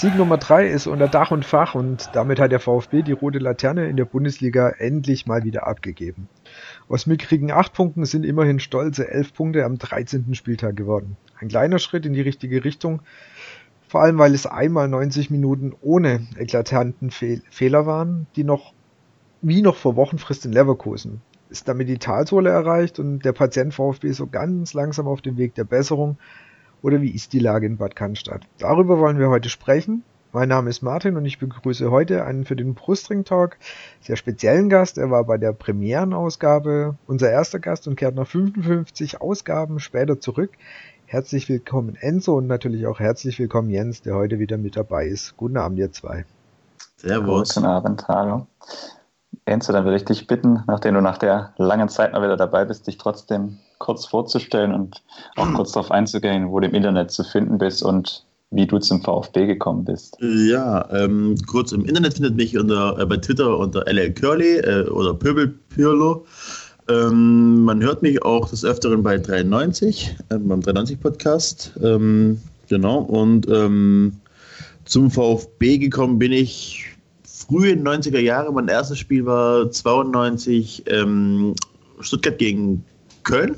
Sieg Nummer 3 ist unter Dach und Fach und damit hat der VfB die rote Laterne in der Bundesliga endlich mal wieder abgegeben. Aus mickrigen 8 Punkten sind immerhin stolze 11 Punkte am 13. Spieltag geworden. Ein kleiner Schritt in die richtige Richtung, vor allem weil es einmal 90 Minuten ohne eklatanten Fehl Fehler waren, die noch wie noch vor Wochenfrist in Leverkusen. Ist damit die Talsohle erreicht und der Patient VfB so ganz langsam auf dem Weg der Besserung, oder wie ist die Lage in Bad Cannstatt? Darüber wollen wir heute sprechen. Mein Name ist Martin und ich begrüße heute einen für den Brustring Talk sehr speziellen Gast. Er war bei der Premierenausgabe unser erster Gast und kehrt nach 55 Ausgaben später zurück. Herzlich willkommen Enzo und natürlich auch herzlich willkommen Jens, der heute wieder mit dabei ist. Guten Abend, ihr zwei. Servus. Guten Abend, hallo. Enzo, dann würde ich dich bitten, nachdem du nach der langen Zeit mal wieder dabei bist, dich trotzdem kurz vorzustellen und auch kurz darauf einzugehen, wo du im Internet zu finden bist und wie du zum VfB gekommen bist. Ja, ähm, kurz im Internet findet mich unter, äh, bei Twitter unter LL Curly äh, oder Pöbelpirlo. Ähm, man hört mich auch des Öfteren bei 93, äh, beim 93 Podcast. Ähm, genau, und ähm, zum VfB gekommen bin ich frühe 90er Jahre. Mein erstes Spiel war 92 ähm, Stuttgart gegen Köln.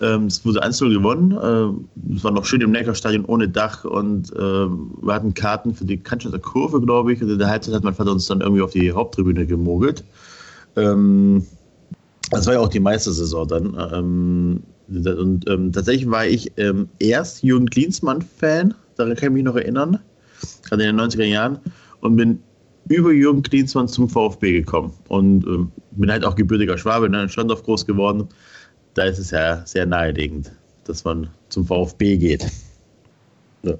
Ähm, es wurde 1 gewonnen. Äh, es war noch schön im Neckarstadion ohne Dach und äh, wir hatten Karten für die Cannstatter Kurve, glaube ich. Und in der Halbzeit hat mein Vater uns dann irgendwie auf die Haupttribüne gemogelt. Ähm, das war ja auch die Meistersaison dann. Ähm, und ähm, tatsächlich war ich ähm, erst Jürgen Klinsmann-Fan, daran kann ich mich noch erinnern, gerade in den 90er Jahren, und bin über Jürgen Klinsmann zum VfB gekommen. Und ähm, bin halt auch gebürtiger Schwabe, ne, in Standorf groß geworden da ist es ja sehr naheliegend, dass man zum VfB geht. Ja.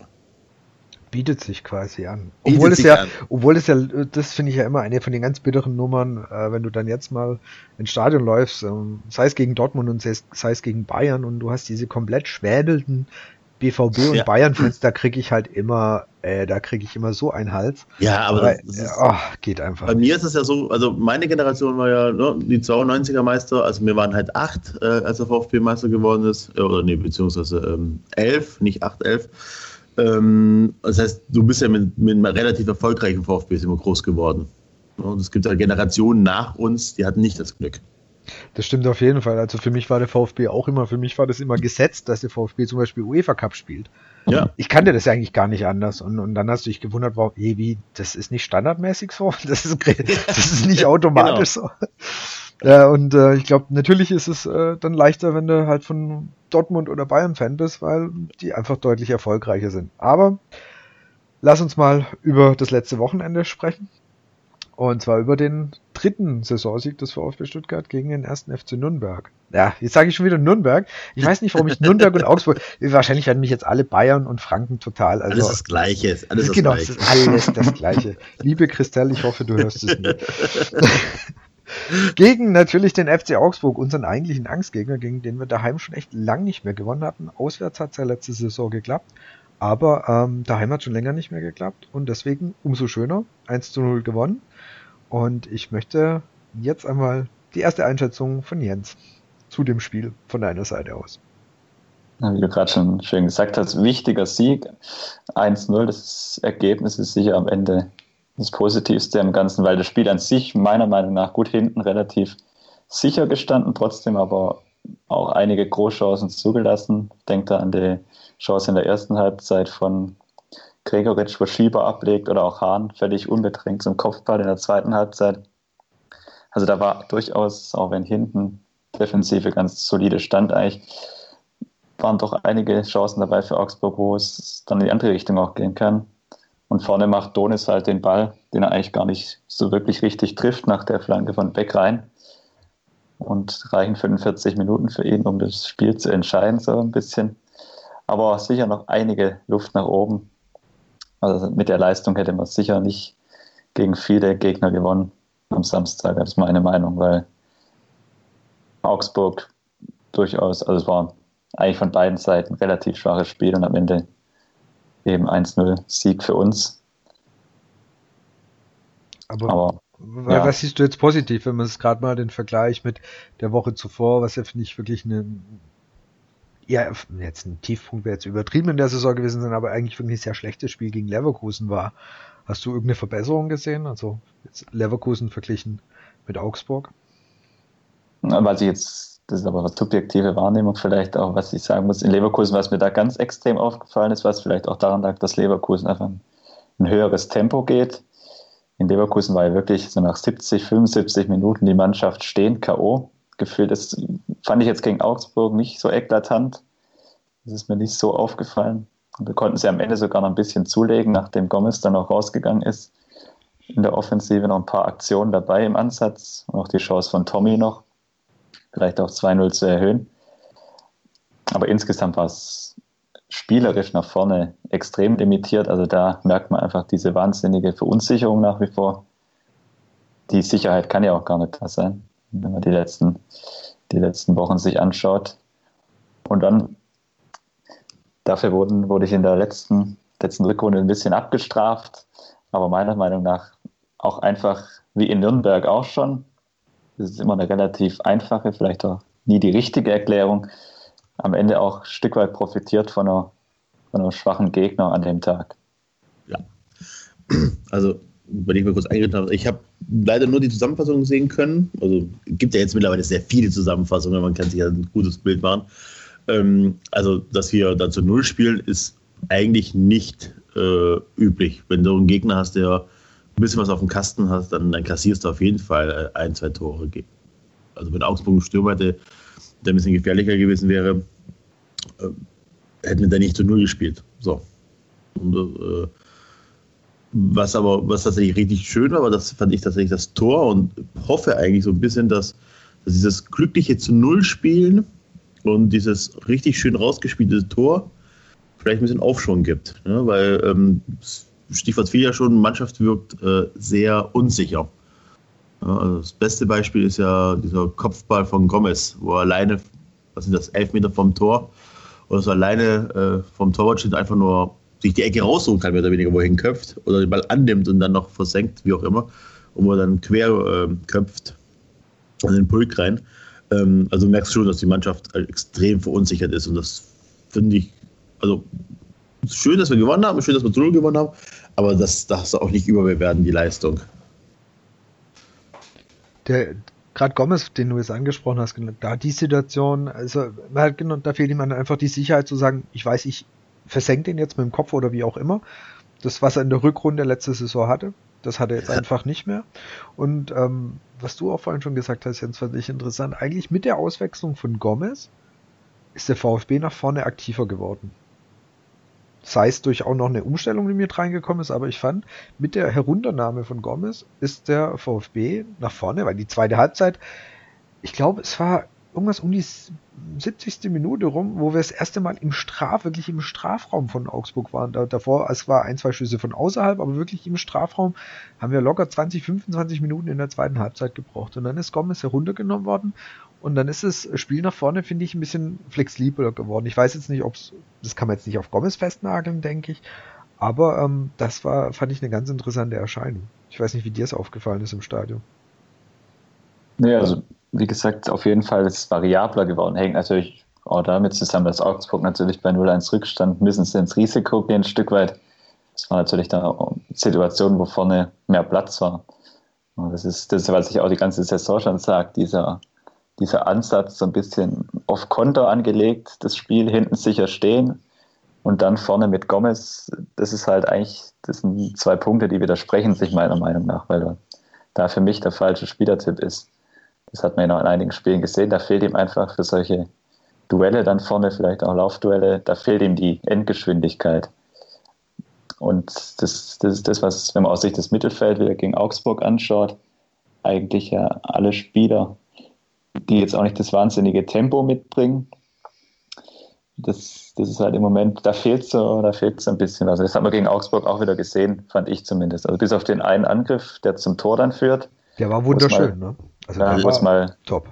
Bietet sich quasi an. Obwohl es ja, an. obwohl es ja, das finde ich ja immer eine von den ganz bitteren Nummern, äh, wenn du dann jetzt mal ins Stadion läufst, ähm, sei es gegen Dortmund und sei es, sei es gegen Bayern und du hast diese komplett schwäbelnden BVB und ja. Bayern-Fans, da kriege ich halt immer, äh, da kriege ich immer so einen Hals. Ja, aber Weil, ist, oh, geht einfach. Bei mir ist es ja so, also meine Generation war ja ne, die 92er Meister, also wir waren halt acht, äh, als der VfB Meister geworden ist, äh, oder nee, beziehungsweise ähm, elf, nicht acht, elf. Ähm, das heißt, du bist ja mit, mit einem relativ erfolgreichen VfB immer groß geworden. Und es gibt ja Generationen nach uns, die hatten nicht das Glück. Das stimmt auf jeden Fall. Also für mich war der VfB auch immer, für mich war das immer gesetzt, dass der VfB zum Beispiel UEFA Cup spielt. Ja. Ich kannte das eigentlich gar nicht anders. Und, und dann hast du dich gewundert, warum, hey, wie, das ist nicht standardmäßig so, das ist, das ist nicht automatisch genau. so. Ja, und äh, ich glaube, natürlich ist es äh, dann leichter, wenn du halt von Dortmund oder Bayern Fan bist, weil die einfach deutlich erfolgreicher sind. Aber lass uns mal über das letzte Wochenende sprechen. Und zwar über den dritten Saisonsieg des VfB Stuttgart gegen den ersten FC Nürnberg. Ja, jetzt sage ich schon wieder Nürnberg. Ich weiß nicht, warum ich Nürnberg und Augsburg. Wahrscheinlich werden mich jetzt alle Bayern und Franken total. Also, alles das Gleiche. Alles das genau, Gleiche. alles das Gleiche. Liebe Christelle, ich hoffe, du hörst es nicht. gegen natürlich den FC Augsburg, unseren eigentlichen Angstgegner, gegen den wir daheim schon echt lang nicht mehr gewonnen hatten. Auswärts hat es ja letzte Saison geklappt. Aber ähm, daheim hat schon länger nicht mehr geklappt und deswegen umso schöner. 1 zu 0 gewonnen. Und ich möchte jetzt einmal die erste Einschätzung von Jens zu dem Spiel von deiner Seite aus. Wie du gerade schon schön gesagt hast, wichtiger Sieg. 1-0, das Ergebnis ist sicher am Ende das Positivste am Ganzen, weil das Spiel an sich meiner Meinung nach gut hinten relativ sicher gestanden, trotzdem aber auch einige Großchancen zugelassen. Denkt da an die Chance in der ersten Halbzeit von Gregoritsch, wo Schieber ablegt oder auch Hahn völlig unbedrängt zum Kopfball in der zweiten Halbzeit. Also da war durchaus, auch wenn hinten Defensive ganz solide stand eigentlich, waren doch einige Chancen dabei für Augsburg, wo es dann in die andere Richtung auch gehen kann. Und vorne macht Donis halt den Ball, den er eigentlich gar nicht so wirklich richtig trifft, nach der Flanke von Beck rein. Und reichen 45 Minuten für ihn, um das Spiel zu entscheiden, so ein bisschen. Aber sicher noch einige Luft nach oben. Also mit der Leistung hätte man sicher nicht gegen viele Gegner gewonnen am Samstag. Das ist meine Meinung, weil Augsburg durchaus, also es war eigentlich von beiden Seiten relativ schwaches Spiel und am Ende eben 1-0 Sieg für uns. Aber, aber ja. was siehst du jetzt positiv, wenn man es gerade mal den Vergleich mit der Woche zuvor, was ja finde ich wirklich eine ja, jetzt ein Tiefpunkt wäre jetzt übertrieben in der Saison gewesen sein, aber eigentlich wirklich ein sehr schlechtes Spiel gegen Leverkusen war. Hast du irgendeine Verbesserung gesehen? Also jetzt Leverkusen verglichen mit Augsburg? Was ich jetzt, das ist aber eine subjektive Wahrnehmung vielleicht auch, was ich sagen muss. In Leverkusen, was mir da ganz extrem aufgefallen ist, was vielleicht auch daran lag, dass Leverkusen einfach ein höheres Tempo geht. In Leverkusen war ja wirklich so nach 70, 75 Minuten die Mannschaft stehen, K.O. gefühlt. Das fand ich jetzt gegen Augsburg nicht so eklatant. Das ist mir nicht so aufgefallen. Wir konnten sie am Ende sogar noch ein bisschen zulegen, nachdem Gomez dann auch rausgegangen ist. In der Offensive noch ein paar Aktionen dabei im Ansatz und auch die Chance von Tommy noch, vielleicht auch 2-0 zu erhöhen. Aber insgesamt war es spielerisch nach vorne extrem limitiert. Also da merkt man einfach diese wahnsinnige Verunsicherung nach wie vor. Die Sicherheit kann ja auch gar nicht da sein, wenn man die letzten, die letzten Wochen sich anschaut. Und dann, dafür wurden, wurde ich in der letzten, letzten Rückrunde ein bisschen abgestraft, aber meiner Meinung nach auch einfach wie in Nürnberg auch schon. Das ist immer eine relativ einfache, vielleicht auch nie die richtige Erklärung am Ende auch ein Stück weit profitiert von einer, von einem schwachen Gegner an dem Tag. Ja. Also, wenn ich mal kurz eingeritten habe, ich habe leider nur die Zusammenfassung sehen können. Also gibt ja jetzt mittlerweile sehr viele Zusammenfassungen, man kann sich ja ein gutes Bild machen. Ähm, also, dass wir da zu Null spielen, ist eigentlich nicht äh, üblich. Wenn du einen Gegner hast, der ein bisschen was auf dem Kasten hat, dann, dann kassierst du auf jeden Fall äh, ein, zwei Tore. Also wenn Augsburg einen Stürmer hätte, der ein bisschen gefährlicher gewesen wäre, äh, hätten wir da nicht zu Null gespielt. So. Und, äh, was aber, was tatsächlich richtig schön war, war das fand ich tatsächlich das Tor und hoffe eigentlich so ein bisschen, dass, dass dieses glückliche zu Null spielen und dieses richtig schön rausgespielte Tor vielleicht ein bisschen Aufschwung gibt. Ne? Weil ähm, Stichwort fiel ja schon, Mannschaft wirkt äh, sehr unsicher. Ja, also das beste Beispiel ist ja dieser Kopfball von Gomez, wo er alleine, was sind das, elf Meter vom Tor, oder so alleine äh, vom Torwart steht, einfach nur sich die Ecke raussuchen kann, mehr oder weniger, wohin köpft, oder den Ball annimmt und dann noch versenkt, wie auch immer, und wo er dann quer äh, köpft in den Pulk rein. Ähm, also du merkst schon, dass die Mannschaft extrem verunsichert ist und das finde ich, also schön, dass wir gewonnen haben, schön, dass wir zu Null gewonnen haben, aber das darfst du auch nicht überbewerten, die Leistung der gerade Gomez, den du jetzt angesprochen hast, da die Situation, also halt, genau, da fehlt ihm einfach die Sicherheit zu sagen, ich weiß, ich versenke den jetzt mit dem Kopf oder wie auch immer. Das, was er in der Rückrunde letzte Saison hatte, das hat er jetzt einfach nicht mehr. Und ähm, was du auch vorhin schon gesagt hast, Jens, fand ich interessant. Eigentlich mit der Auswechslung von Gomez ist der VfB nach vorne aktiver geworden sei es durch auch noch eine Umstellung, die mit reingekommen ist, aber ich fand, mit der Herunternahme von Gomez ist der VfB nach vorne, weil die zweite Halbzeit, ich glaube, es war irgendwas um die 70. Minute rum, wo wir das erste Mal im Straf, wirklich im Strafraum von Augsburg waren. Da, davor, es war ein, zwei Schüsse von außerhalb, aber wirklich im Strafraum haben wir locker 20, 25 Minuten in der zweiten Halbzeit gebraucht. Und dann ist Gomez heruntergenommen worden und dann ist das Spiel nach vorne, finde ich, ein bisschen flexibler geworden. Ich weiß jetzt nicht, ob es, das kann man jetzt nicht auf Gomez festnageln, denke ich. Aber ähm, das war, fand ich eine ganz interessante Erscheinung. Ich weiß nicht, wie dir es aufgefallen ist im Stadion. Nee, also wie gesagt, auf jeden Fall ist es variabler geworden. Hängt natürlich auch damit zusammen, dass Augsburg natürlich bei 0-1 Rückstand müssen sie ins Risiko gehen, ein Stück weit. Das war natürlich dann auch Situation, wo vorne mehr Platz war. Und das ist das, was ich auch die ganze Saison schon sage, dieser dieser Ansatz so ein bisschen auf Konter angelegt, das Spiel hinten sicher stehen und dann vorne mit Gomez, das ist halt eigentlich, das sind zwei Punkte, die widersprechen sich meiner Meinung nach, weil da für mich der falsche Spielertipp ist. Das hat man ja noch in einigen Spielen gesehen, da fehlt ihm einfach für solche Duelle dann vorne, vielleicht auch Laufduelle, da fehlt ihm die Endgeschwindigkeit. Und das, das ist das, was, wenn man aus Sicht des Mittelfelds wieder gegen Augsburg anschaut, eigentlich ja alle Spieler die jetzt auch nicht das wahnsinnige Tempo mitbringen. Das, das ist halt im Moment, da fehlt so, da fehlt so ein bisschen was. Das hat man gegen Augsburg auch wieder gesehen, fand ich zumindest. Also bis auf den einen Angriff, der zum Tor dann führt. Der war wunderschön, mal, ne? Also ja, war mal, top.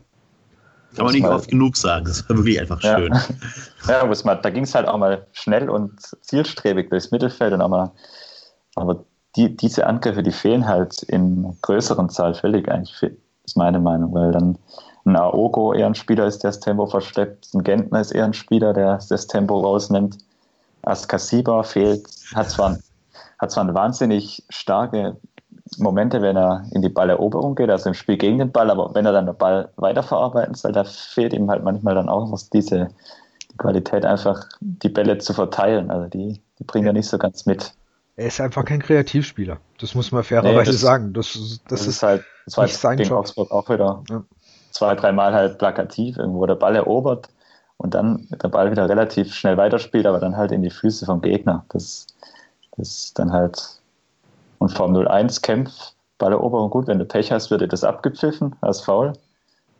Kann man nicht mal, oft genug sagen, das war wirklich einfach schön. Ja, mal, da ging es halt auch mal schnell und zielstrebig durchs Mittelfeld und auch mal, aber die, diese Angriffe, die fehlen halt in größeren Zahl völlig eigentlich, ist meine Meinung, weil dann ein Aogo eher ein Spieler ist, der das Tempo verschleppt, ein Gentner ist eher ein Spieler, der das Tempo rausnimmt. Askasiba fehlt, hat zwar, hat zwar wahnsinnig starke Momente, wenn er in die Balleroberung geht, also im Spiel gegen den Ball, aber wenn er dann den Ball weiterverarbeiten soll, da fehlt ihm halt manchmal dann auch was diese die Qualität, einfach die Bälle zu verteilen. Also die, die bringen ja nicht so ganz mit. Er ist einfach kein Kreativspieler. Das muss man fairerweise nee, sagen. Das, das, das ist, ist, halt, das war nicht sein Job. Augsburg auch wieder ja. Zwei, dreimal halt plakativ, irgendwo der Ball erobert und dann der Ball wieder relativ schnell weiterspielt, aber dann halt in die Füße vom Gegner. Das, das ist dann halt und Form 01 kämpft bei der Oberung gut. Wenn du Pech hast, wird dir das abgepfiffen als Foul.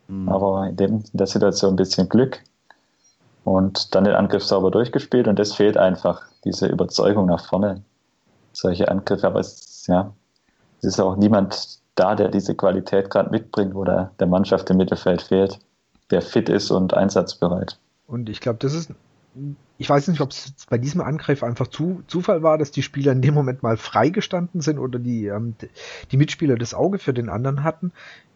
Mhm. Aber in, dem, in der Situation ein bisschen Glück. Und dann den Angriff sauber durchgespielt und das fehlt einfach, diese Überzeugung nach vorne. Solche Angriffe, aber es, ja, es ist auch niemand da, der diese Qualität gerade mitbringt, wo der, der Mannschaft im Mittelfeld fehlt, der fit ist und einsatzbereit. Und ich glaube, das ist ich weiß nicht, ob es bei diesem Angriff einfach zu, Zufall war, dass die Spieler in dem Moment mal freigestanden sind oder die, ähm, die Mitspieler das Auge für den anderen hatten.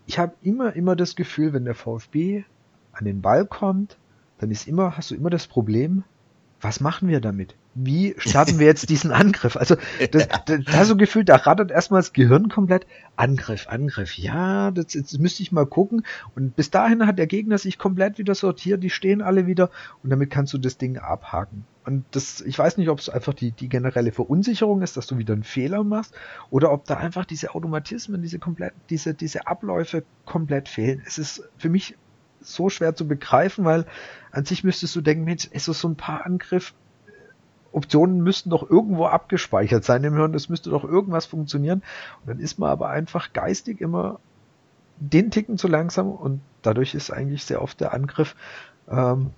Ich habe immer, immer das Gefühl, wenn der VfB an den Ball kommt, dann ist immer, hast du immer das Problem, was machen wir damit? Wie starten wir jetzt diesen Angriff? Also, das, das, da so gefühlt, da rattert erstmal das Gehirn komplett. Angriff, Angriff. Ja, das, das müsste ich mal gucken. Und bis dahin hat der Gegner sich komplett wieder sortiert. Die stehen alle wieder. Und damit kannst du das Ding abhaken. Und das, ich weiß nicht, ob es einfach die, die generelle Verunsicherung ist, dass du wieder einen Fehler machst, oder ob da einfach diese Automatismen, diese komplett, diese, diese Abläufe komplett fehlen. Es ist für mich so schwer zu begreifen, weil an sich müsstest du denken, Mensch, ist so ein paar Angriff, Optionen müssten doch irgendwo abgespeichert sein im Hirn, es müsste doch irgendwas funktionieren. Und dann ist man aber einfach geistig immer den Ticken zu langsam und dadurch ist eigentlich sehr oft der Angriff ähm,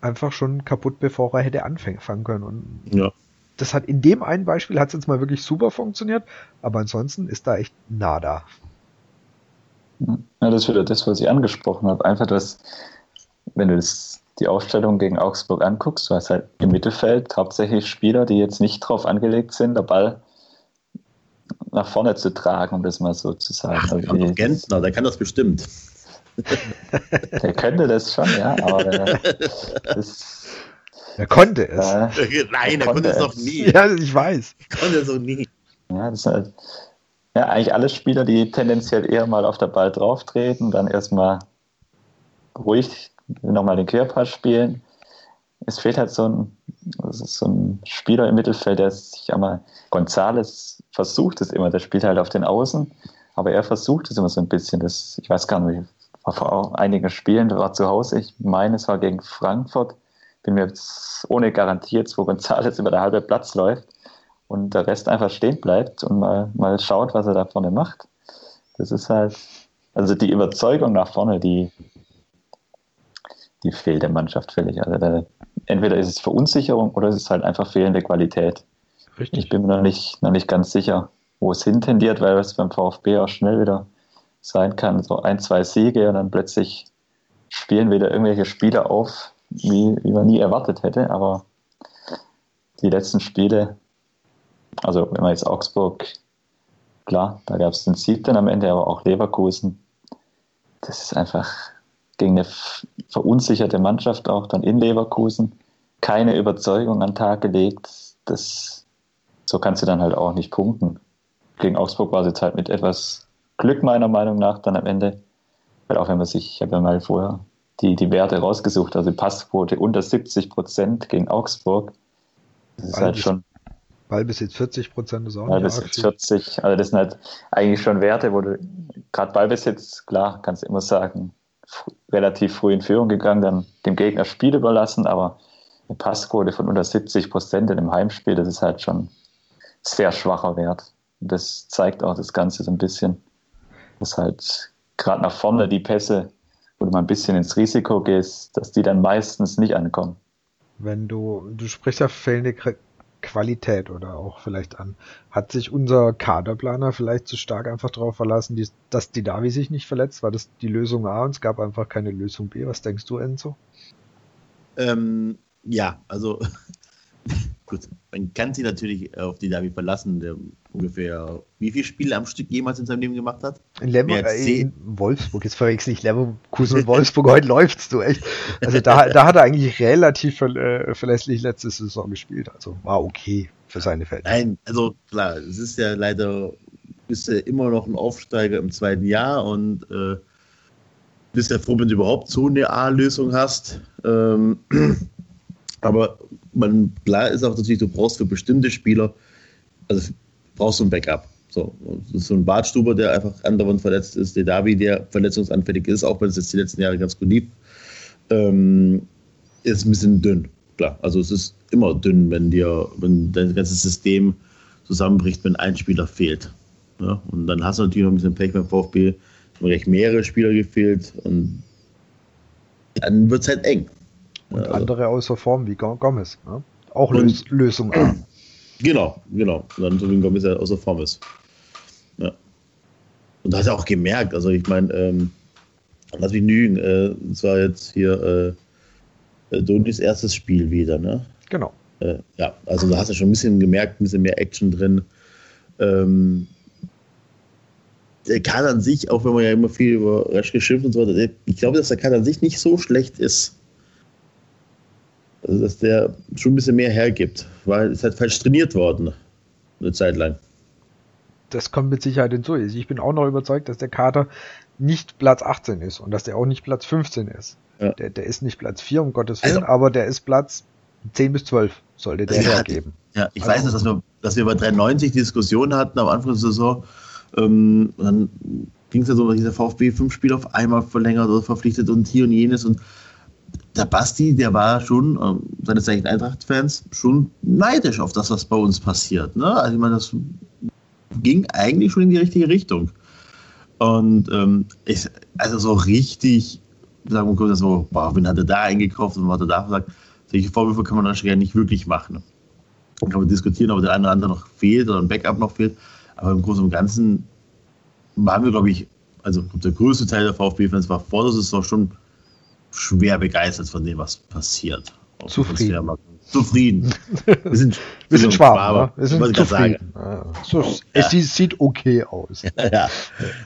einfach schon kaputt, bevor er hätte anfangen können. Und ja. das hat in dem einen Beispiel hat es jetzt mal wirklich super funktioniert, aber ansonsten ist da echt nada. Ja, das ist wieder das, was ich angesprochen habe. Einfach, dass, wenn du das, die Aufstellung gegen Augsburg anguckst, du hast halt im Mittelfeld hauptsächlich Spieler, die jetzt nicht drauf angelegt sind, der Ball nach vorne zu tragen, um das mal so zu sagen. Ach, also die, Gentner, der kann das bestimmt. der könnte das schon, ja, aber der, das, er konnte es. Äh, Nein, er konnte, konnte es noch nie. Ja, ich weiß. Ich konnte es noch nie. Ja, das ist halt, ja, eigentlich alle Spieler, die tendenziell eher mal auf der Ball drauf treten, dann erstmal ruhig nochmal den Querpass spielen. Es fehlt halt so ein, so ein Spieler im Mittelfeld, der sich einmal, Gonzales versucht es immer, der spielt halt auf den Außen, aber er versucht es immer so ein bisschen. Das, ich weiß gar nicht, war vor einigen Spielen, war zu Hause, ich meine, es war gegen Frankfurt, bin mir jetzt ohne Garantie jetzt, wo Gonzales über der halbe Platz läuft und der Rest einfach stehen bleibt und mal, mal schaut, was er da vorne macht. Das ist halt, also die Überzeugung nach vorne, die, die fehlt der Mannschaft völlig. Also da, entweder ist es Verunsicherung oder es ist halt einfach fehlende Qualität. Richtig. Ich bin mir noch nicht, noch nicht ganz sicher, wo es hintendiert, weil es beim VfB auch schnell wieder sein kann. So ein, zwei Siege und dann plötzlich spielen wieder irgendwelche Spieler auf, wie, wie man nie erwartet hätte. Aber die letzten Spiele also wenn man jetzt Augsburg, klar, da gab es den Sieg dann am Ende, aber auch Leverkusen. Das ist einfach gegen eine verunsicherte Mannschaft auch dann in Leverkusen keine Überzeugung an den Tag gelegt. Das, so kannst du dann halt auch nicht punkten. Gegen Augsburg war es jetzt halt mit etwas Glück meiner Meinung nach dann am Ende. Weil auch wenn man sich, ich habe ja mal vorher die, die Werte rausgesucht, also Passquote unter 70 Prozent gegen Augsburg. Das ist halt schon Ballbesitz 40 Prozent ist auch Ballbesitz 40, also das sind halt eigentlich schon Werte, wo du gerade Ballbesitz, klar, kannst du immer sagen, relativ früh in Führung gegangen, dann dem Gegner Spiel überlassen, aber eine Passquote von unter 70 Prozent in einem Heimspiel, das ist halt schon sehr schwacher Wert. Das zeigt auch das Ganze so ein bisschen, dass halt gerade nach vorne die Pässe, wo du mal ein bisschen ins Risiko gehst, dass die dann meistens nicht ankommen. Wenn du, du sprichst ja fehlende Qualität oder auch vielleicht an. Hat sich unser Kaderplaner vielleicht zu stark einfach darauf verlassen, die, dass die Davi sich nicht verletzt? War das die Lösung A und es gab einfach keine Lösung B? Was denkst du, Enzo? Ähm, ja, also Gut, man kann sich natürlich auf die Davi verlassen, der ungefähr wie viele Spiele am Stück jemals in seinem Leben gemacht hat? In, Lemmer, äh, in Wolfsburg, jetzt verwechsel ich Leverkusen und Wolfsburg, heute läuft's du echt. Also da, da hat er eigentlich relativ äh, verlässlich letzte Saison gespielt, also war okay für seine Fälle. Nein, also klar, es ist ja leider, bist du immer noch ein Aufsteiger im zweiten Jahr und äh, bist ja froh, wenn du überhaupt so eine A-Lösung hast. Ähm, aber man, klar ist auch natürlich, du brauchst für bestimmte Spieler, also brauchst du ein Backup. So, so ein Bartstuber, der einfach andauernd verletzt ist, der Davi, der verletzungsanfällig ist, auch wenn es jetzt die letzten Jahre ganz gut lief, ähm, ist ein bisschen dünn. Klar, also es ist immer dünn, wenn dir, wenn dein ganzes System zusammenbricht, wenn ein Spieler fehlt. Ja, und dann hast du natürlich noch ein bisschen Pech beim VfB, recht mehrere Spieler gefehlt und dann wird es halt eng. Und also. andere außer Form wie Gomez. Ne? Auch und, Lösung A. Genau, genau. Und dann so wie Gomez ja außer Form ist. Ja. Und da hat er auch gemerkt, also ich meine, ähm, lass mich lügen, äh, es war jetzt hier äh, äh, Donis erstes Spiel wieder, ne? Genau. Äh, ja, also da hast du schon ein bisschen gemerkt, ein bisschen mehr Action drin. Ähm, der Kader an sich, auch wenn man ja immer viel über Resch geschimpft und so weiter, ich glaube, dass der Kader an sich nicht so schlecht ist. Also, dass der schon ein bisschen mehr hergibt, weil es halt falsch trainiert worden, eine Zeit lang. Das kommt mit Sicherheit hinzu. Ich bin auch noch überzeugt, dass der Kader nicht Platz 18 ist und dass der auch nicht Platz 15 ist. Ja. Der, der ist nicht Platz 4, um Gottes Willen, also, aber der ist Platz 10 bis 12, sollte der ja, hergeben. Ja, ich also, weiß nicht, dass wir, dass wir bei 93 Diskussionen hatten am Anfang der Saison. Ähm, dann ging es ja so, dass dieser VfB fünf Spiele auf einmal verlängert oder verpflichtet und hier und jenes und der Basti, der war schon, äh, seine Zeichen Eintracht-Fans, schon neidisch auf das, was bei uns passiert. Ne? Also ich meine, das ging eigentlich schon in die richtige Richtung. Und ähm, ich, also so richtig, sagen wir kurz, so, boah, wen hat er da eingekauft und was hat er da gesagt, solche Vorwürfe kann man dann schon nicht wirklich machen. Dann kann man diskutieren, ob der eine oder andere noch fehlt oder ein Backup noch fehlt. Aber im Großen und Ganzen waren wir, glaube ich, also der größte Teil der VfB-Fans war vor der Saison schon schwer begeistert von dem, was passiert. Zufrieden. Zufrieden. Wir sind, wir sind Schwaben. Wir sind zufrieden. Ja. So, es ja. sieht okay aus. ja.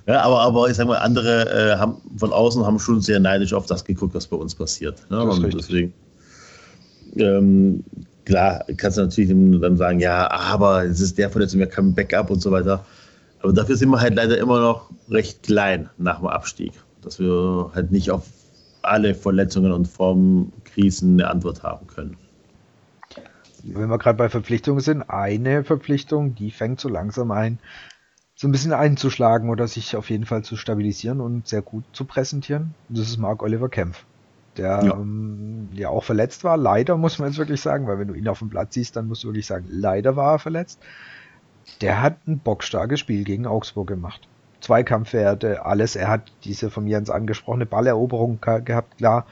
aber, aber ich sag mal, andere äh, haben von außen haben schon sehr neidisch auf das geguckt, was bei uns passiert. Ne? deswegen, ähm, klar, kannst du natürlich dann sagen, ja, aber es ist der Verletzung, wir haben Backup und so weiter. Aber dafür sind wir halt leider immer noch recht klein nach dem Abstieg. Dass wir halt nicht auf alle Verletzungen und Formkrisen eine Antwort haben können. Wenn wir gerade bei Verpflichtungen sind, eine Verpflichtung, die fängt so langsam ein, so ein bisschen einzuschlagen oder sich auf jeden Fall zu stabilisieren und sehr gut zu präsentieren. Das ist Mark Oliver Kempf, der ja. Ähm, ja auch verletzt war. Leider muss man jetzt wirklich sagen, weil wenn du ihn auf dem Platz siehst, dann musst du wirklich sagen, leider war er verletzt. Der hat ein bockstarkes Spiel gegen Augsburg gemacht. Zweikampfwerte, alles. Er hat diese von Jens angesprochene Balleroberung gehabt, klar.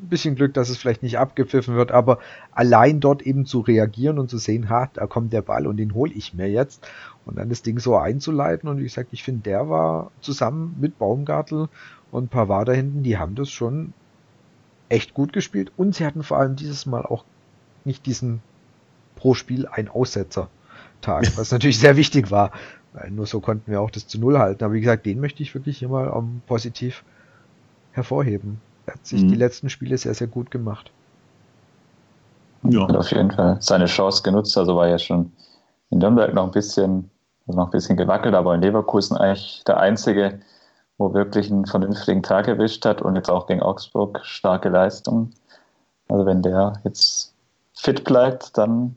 Ein bisschen Glück, dass es vielleicht nicht abgepfiffen wird, aber allein dort eben zu reagieren und zu sehen, ha, da kommt der Ball und den hole ich mir jetzt und dann das Ding so einzuleiten und wie gesagt, ich finde, der war zusammen mit Baumgartel und Pavard da hinten, die haben das schon echt gut gespielt und sie hatten vor allem dieses Mal auch nicht diesen pro Spiel ein Aussetzer Tag, was natürlich sehr wichtig war. Weil nur so konnten wir auch das zu Null halten. Aber wie gesagt, den möchte ich wirklich immer um, ähm, positiv hervorheben. Er hat sich mhm. die letzten Spiele sehr, sehr gut gemacht. Ja. Hat auf jeden Fall seine Chance genutzt. Also war ja schon in Nürnberg noch ein bisschen, also noch ein bisschen gewackelt, aber in Leverkusen eigentlich der einzige, wo wirklich einen vernünftigen Tag erwischt hat und jetzt auch gegen Augsburg starke Leistung. Also wenn der jetzt fit bleibt, dann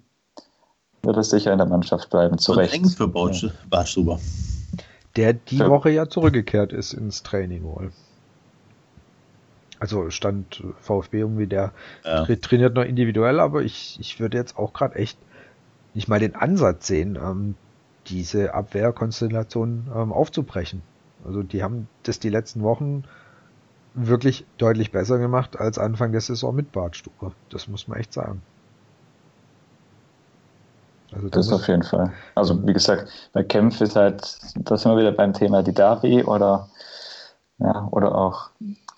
wird es sicher in der Mannschaft bleiben. Zu Recht. eng für Bausch, Barstuber. Der die für Woche ja zurückgekehrt ist ins Training wohl. Also stand VfB irgendwie, der ja. trainiert noch individuell, aber ich, ich würde jetzt auch gerade echt nicht mal den Ansatz sehen, ähm, diese Abwehrkonstellation ähm, aufzubrechen. Also die haben das die letzten Wochen wirklich deutlich besser gemacht als Anfang der Saison mit Bartstube. Das muss man echt sagen. Also das auf jeden Fall. Also wie gesagt, bei Kempf ist halt, da sind wir wieder beim Thema Didavi oder ja, oder auch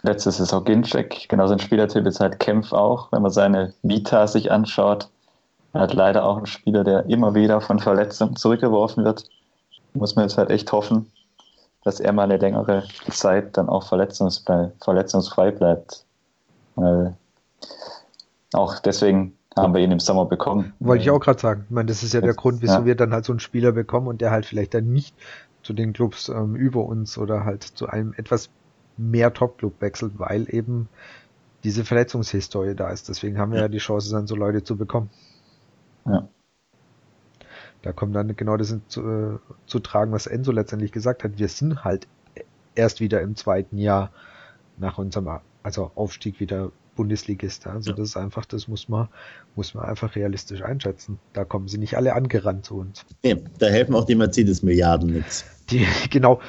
letztes Saison Ginczek, genau sein Spielertyp ist halt Kempf auch, wenn man seine Vita sich anschaut. Er hat leider auch einen Spieler, der immer wieder von Verletzungen zurückgeworfen wird. Muss man jetzt halt echt hoffen, dass er mal eine längere Zeit dann auch verletzungsfrei bleibt. Weil auch deswegen haben wir ihn im Sommer bekommen. Wollte ich auch gerade sagen. Ich meine, das ist ja der Grund, wieso ja. wir dann halt so einen Spieler bekommen und der halt vielleicht dann nicht zu den Clubs ähm, über uns oder halt zu einem etwas mehr Top-Club wechselt, weil eben diese Verletzungshistorie da ist. Deswegen haben wir ja, die Chance, dann so Leute zu bekommen. Ja. Da kommt dann genau das zu, äh, zu tragen, was Enzo letztendlich gesagt hat. Wir sind halt erst wieder im zweiten Jahr nach unserem also Aufstieg wieder Bundesligist. Also ja. das ist einfach, das muss man, muss man einfach realistisch einschätzen. Da kommen sie nicht alle angerannt zu uns. Nee, da helfen auch die Mercedes-Milliarden nichts. Die, genau.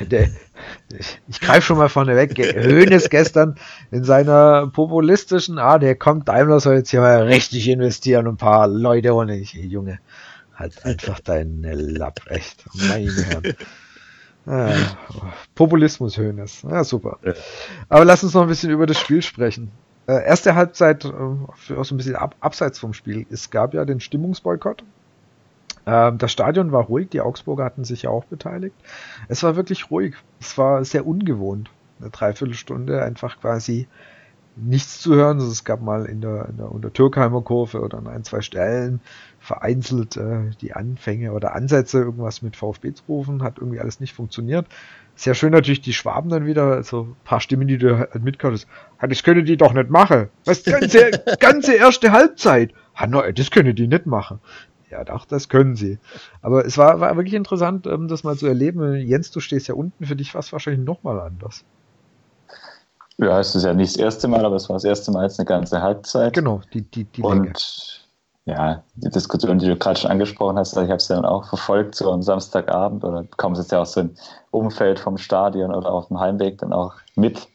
Der, ich greife schon mal vorne weg. Höhnes gestern in seiner populistischen Art, der kommt, Daimler soll jetzt hier mal richtig investieren und ein paar Leute ohne. Ich, Junge, halt einfach deine Lapp, echt. Meine Herren. Ah, Populismus Höhnes. Ja, super. Ja. Aber lass uns noch ein bisschen über das Spiel sprechen. Äh, erste Halbzeit, äh, auch so ein bisschen ab, abseits vom Spiel. Es gab ja den Stimmungsboykott. Ähm, das Stadion war ruhig, die Augsburger hatten sich ja auch beteiligt. Es war wirklich ruhig. Es war sehr ungewohnt. Eine Dreiviertelstunde einfach quasi nichts zu hören. Also es gab mal in der, in der, unter Türkheimer Kurve oder an ein, zwei Stellen vereinzelt äh, die Anfänge oder Ansätze, irgendwas mit VfB zu rufen, hat irgendwie alles nicht funktioniert. Sehr schön natürlich die Schwaben dann wieder, also ein paar Stimmen, die du halt mitgehört hast. Das können die doch nicht machen. Was, ganze, ganze erste Halbzeit. Das können die nicht machen. Ja, doch, das können sie. Aber es war, war wirklich interessant, ähm, das mal zu erleben. Jens, du stehst ja unten, für dich war es wahrscheinlich nochmal anders. Ja, es ist ja nicht das erste Mal, aber es war das erste Mal jetzt eine ganze Halbzeit. Genau, die, die, die Und Länge. Ja, die Diskussion, die du gerade schon angesprochen hast, ich habe es ja dann auch verfolgt, so am Samstagabend oder bekommst jetzt ja auch so ein Umfeld vom Stadion oder auf dem Heimweg dann auch mit.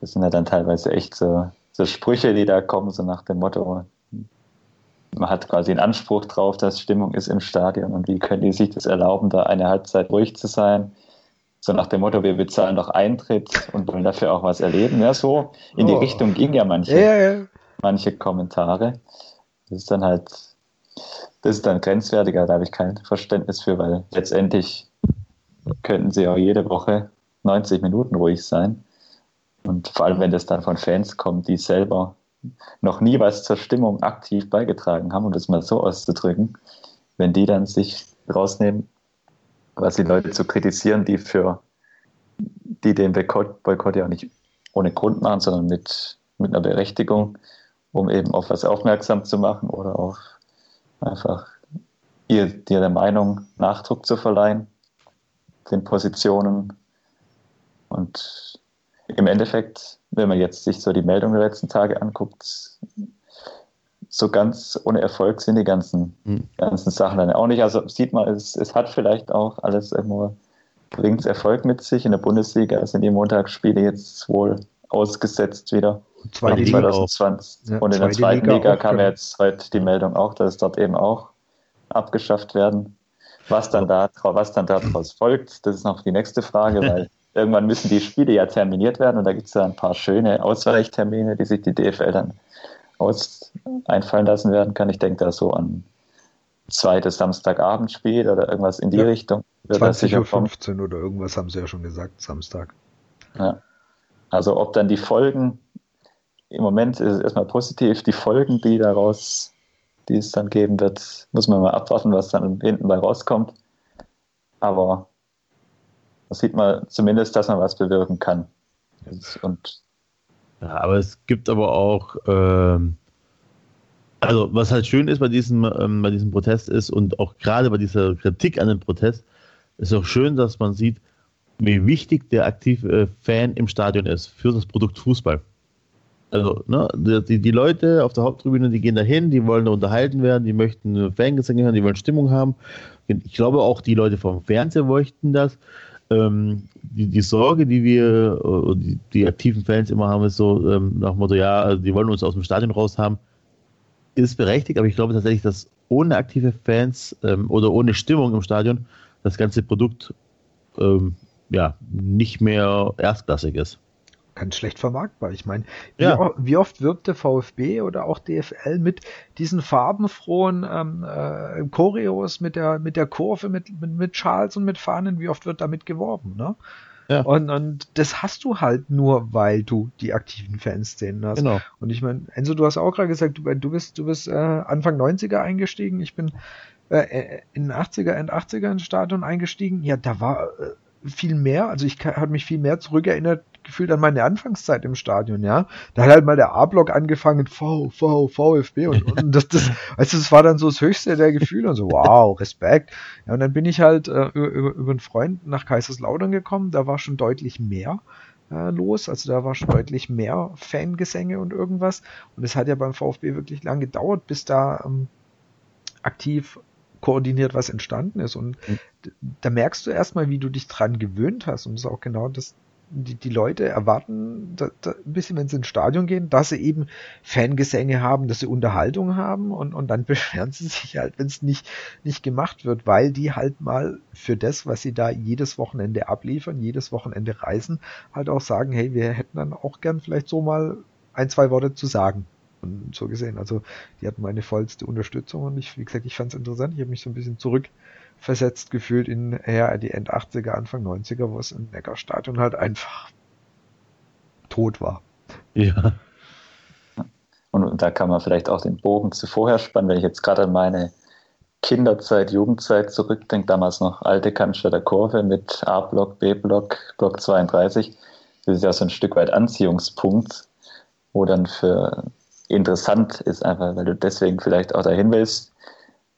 Das sind ja dann teilweise echt so, so Sprüche, die da kommen, so nach dem Motto, man hat quasi einen Anspruch drauf, dass Stimmung ist im Stadion und wie können die sich das erlauben, da eine Halbzeit ruhig zu sein? So nach dem Motto, wir bezahlen doch Eintritt und wollen dafür auch was erleben. Ja, so in die oh. Richtung ging ja manche, ja, ja. manche Kommentare. Das ist dann halt, das ist dann grenzwertiger, da habe ich kein Verständnis für, weil letztendlich könnten sie auch jede Woche 90 Minuten ruhig sein. Und vor allem, wenn das dann von Fans kommt, die selber noch nie was zur Stimmung aktiv beigetragen haben, um das mal so auszudrücken, wenn die dann sich rausnehmen, quasi Leute zu kritisieren, die für die den Boykott, Boykott ja auch nicht ohne Grund machen, sondern mit, mit einer Berechtigung, um eben auf was aufmerksam zu machen oder auf einfach ihr, dir der Meinung Nachdruck zu verleihen, den Positionen. Und im Endeffekt, wenn man jetzt sich so die Meldungen der letzten Tage anguckt, so ganz ohne Erfolg sind die ganzen, mhm. ganzen Sachen dann auch nicht. Also sieht man, es, es hat vielleicht auch alles irgendwo, bringt Erfolg mit sich. In der Bundesliga sind die Montagsspiele jetzt wohl ausgesetzt wieder. Zweite 2020. Ja, und in der zweiten Liga, Liga kam jetzt heute die Meldung auch, dass es dort eben auch abgeschafft werden. Was dann, da, was dann daraus folgt, das ist noch die nächste Frage, weil irgendwann müssen die Spiele ja terminiert werden und da gibt es ja ein paar schöne Ausweichtermine, die sich die DFL dann aus einfallen lassen werden kann. Ich denke da so an zweites Samstagabendspiel oder irgendwas in die ja, Richtung. 20.15 Uhr oder irgendwas haben sie ja schon gesagt, Samstag. Ja. Also ob dann die Folgen, im Moment ist es erstmal positiv, die Folgen, die daraus, die es dann geben wird, muss man mal abwarten, was dann hinten bei rauskommt. Aber da sieht man zumindest, dass man was bewirken kann. Und ja, aber es gibt aber auch, ähm, also was halt schön ist bei diesem, ähm, bei diesem Protest ist und auch gerade bei dieser Kritik an dem Protest, ist auch schön, dass man sieht, wie wichtig der aktive Fan im Stadion ist für das Produkt Fußball. Also, ne, die, die Leute auf der Haupttribüne, die gehen dahin, die wollen unterhalten werden, die möchten Fangesänge hören, die wollen Stimmung haben. Ich glaube auch, die Leute vom Fernseher möchten das ähm, die, die Sorge, die wir, äh, die, die, aktiven Fans immer haben, ist so ähm, nach dem Motto, ja, die wollen uns aus dem Stadion raus haben, ist berechtigt, aber ich glaube tatsächlich, dass ohne aktive Fans ähm, oder ohne Stimmung im Stadion das ganze Produkt ähm, ja nicht mehr erstklassig ist. Ganz schlecht vermarktbar. Ich meine, wie, ja. wie, oft wirbt der VfB oder auch DFL mit diesen farbenfrohen ähm, äh, Choreos mit der, mit der Kurve, mit, mit, mit Schals und mit Fahnen, wie oft wird damit geworben, ne? Ja. Und, und das hast du halt nur, weil du die aktiven Fanszenen hast. Genau. Und ich meine, Enzo, du hast auch gerade gesagt, du, du bist, du bist äh, Anfang 90er eingestiegen. Ich bin äh, äh in 80er, End 80er ins Stadion eingestiegen. Ja, da war äh, viel mehr, also ich habe mich viel mehr zurückerinnert gefühlt an meine Anfangszeit im Stadion, ja. Da hat halt mal der A-Block angefangen, V, V, VfB und, und das, das, also das war dann so das höchste der Gefühle und so, wow, Respekt. Ja, und dann bin ich halt äh, über, über einen Freund nach Kaiserslautern gekommen, da war schon deutlich mehr äh, los, also da war schon deutlich mehr Fangesänge und irgendwas und es hat ja beim VfB wirklich lang gedauert, bis da ähm, aktiv koordiniert was entstanden ist. Und mhm. da merkst du erstmal, wie du dich dran gewöhnt hast. Und das ist auch genau das, die, die Leute erwarten da, da ein bisschen, wenn sie ins Stadion gehen, dass sie eben Fangesänge haben, dass sie Unterhaltung haben und, und dann beschweren sie sich halt, wenn es nicht, nicht gemacht wird, weil die halt mal für das, was sie da jedes Wochenende abliefern, jedes Wochenende reisen, halt auch sagen, hey, wir hätten dann auch gern vielleicht so mal ein, zwei Worte zu sagen. Und so gesehen, also die hatten meine vollste Unterstützung und ich, wie gesagt, ich fand es interessant. Ich habe mich so ein bisschen zurückversetzt gefühlt in eher die End 80er, Anfang 90er, wo es im Neckarstadion halt einfach tot war. Ja. Und da kann man vielleicht auch den Bogen zu vorher spannen, wenn ich jetzt gerade an meine Kinderzeit, Jugendzeit zurückdenke, damals noch alte Cannstatter Kurve mit A-Block, B-Block, Block 32. Das ist ja so ein Stück weit Anziehungspunkt, wo dann für interessant ist, einfach weil du deswegen vielleicht auch dahin willst.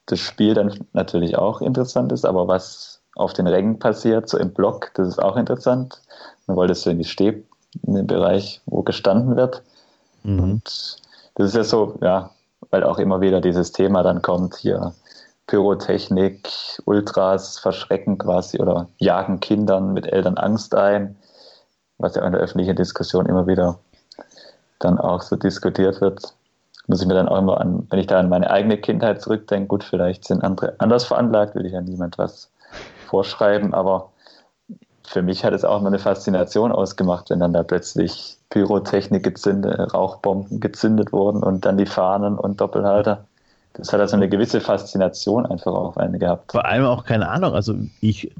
Das Spiel dann natürlich auch interessant ist, aber was auf den Rängen passiert, so im Block, das ist auch interessant. Dann wolltest du in die Steh, in den Bereich, wo gestanden wird. Mhm. Und das ist ja so, ja, weil auch immer wieder dieses Thema dann kommt, hier Pyrotechnik, Ultras verschrecken quasi oder jagen Kindern mit Eltern Angst ein, was ja in der öffentlichen Diskussion immer wieder dann auch so diskutiert wird, muss ich mir dann auch immer an, wenn ich da an meine eigene Kindheit zurückdenke, gut, vielleicht sind andere anders veranlagt, will ich ja niemand was vorschreiben, aber für mich hat es auch immer eine Faszination ausgemacht, wenn dann da plötzlich Pyrotechnik gezündet, Rauchbomben gezündet wurden und dann die Fahnen und Doppelhalter. Das hat also eine gewisse Faszination einfach auf eine gehabt. Vor allem auch keine Ahnung, also ich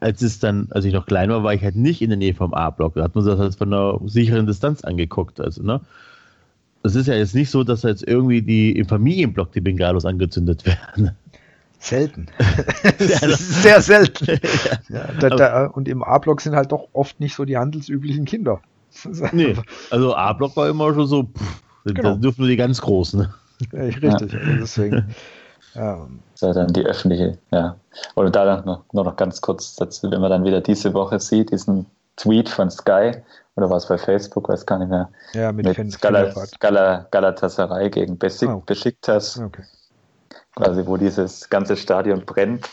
als es dann, als ich noch klein war, war ich halt nicht in der Nähe vom A-Block. Da hat man sich das halt von einer sicheren Distanz angeguckt. Also, ne? Es ist ja jetzt nicht so, dass jetzt irgendwie die im Familienblock die Bengalos angezündet werden. Selten. sehr selten. Ja, da, da, und im A-Block sind halt doch oft nicht so die handelsüblichen Kinder. nee, also A-Block war immer schon so, pff, genau. da dürfen nur die ganz Großen. Ja, richtig. Ja. Also deswegen. Ja. Das ist dann die öffentliche, ja. Oder da dann noch, nur noch ganz kurz dazu, wenn man dann wieder diese Woche sieht, diesen Tweet von Sky, oder war es bei Facebook, weiß gar nicht mehr, ja, mit, mit Galat Galat Galatasaray gegen Besik oh. Besiktas. Okay. Quasi, wo dieses ganze Stadion brennt.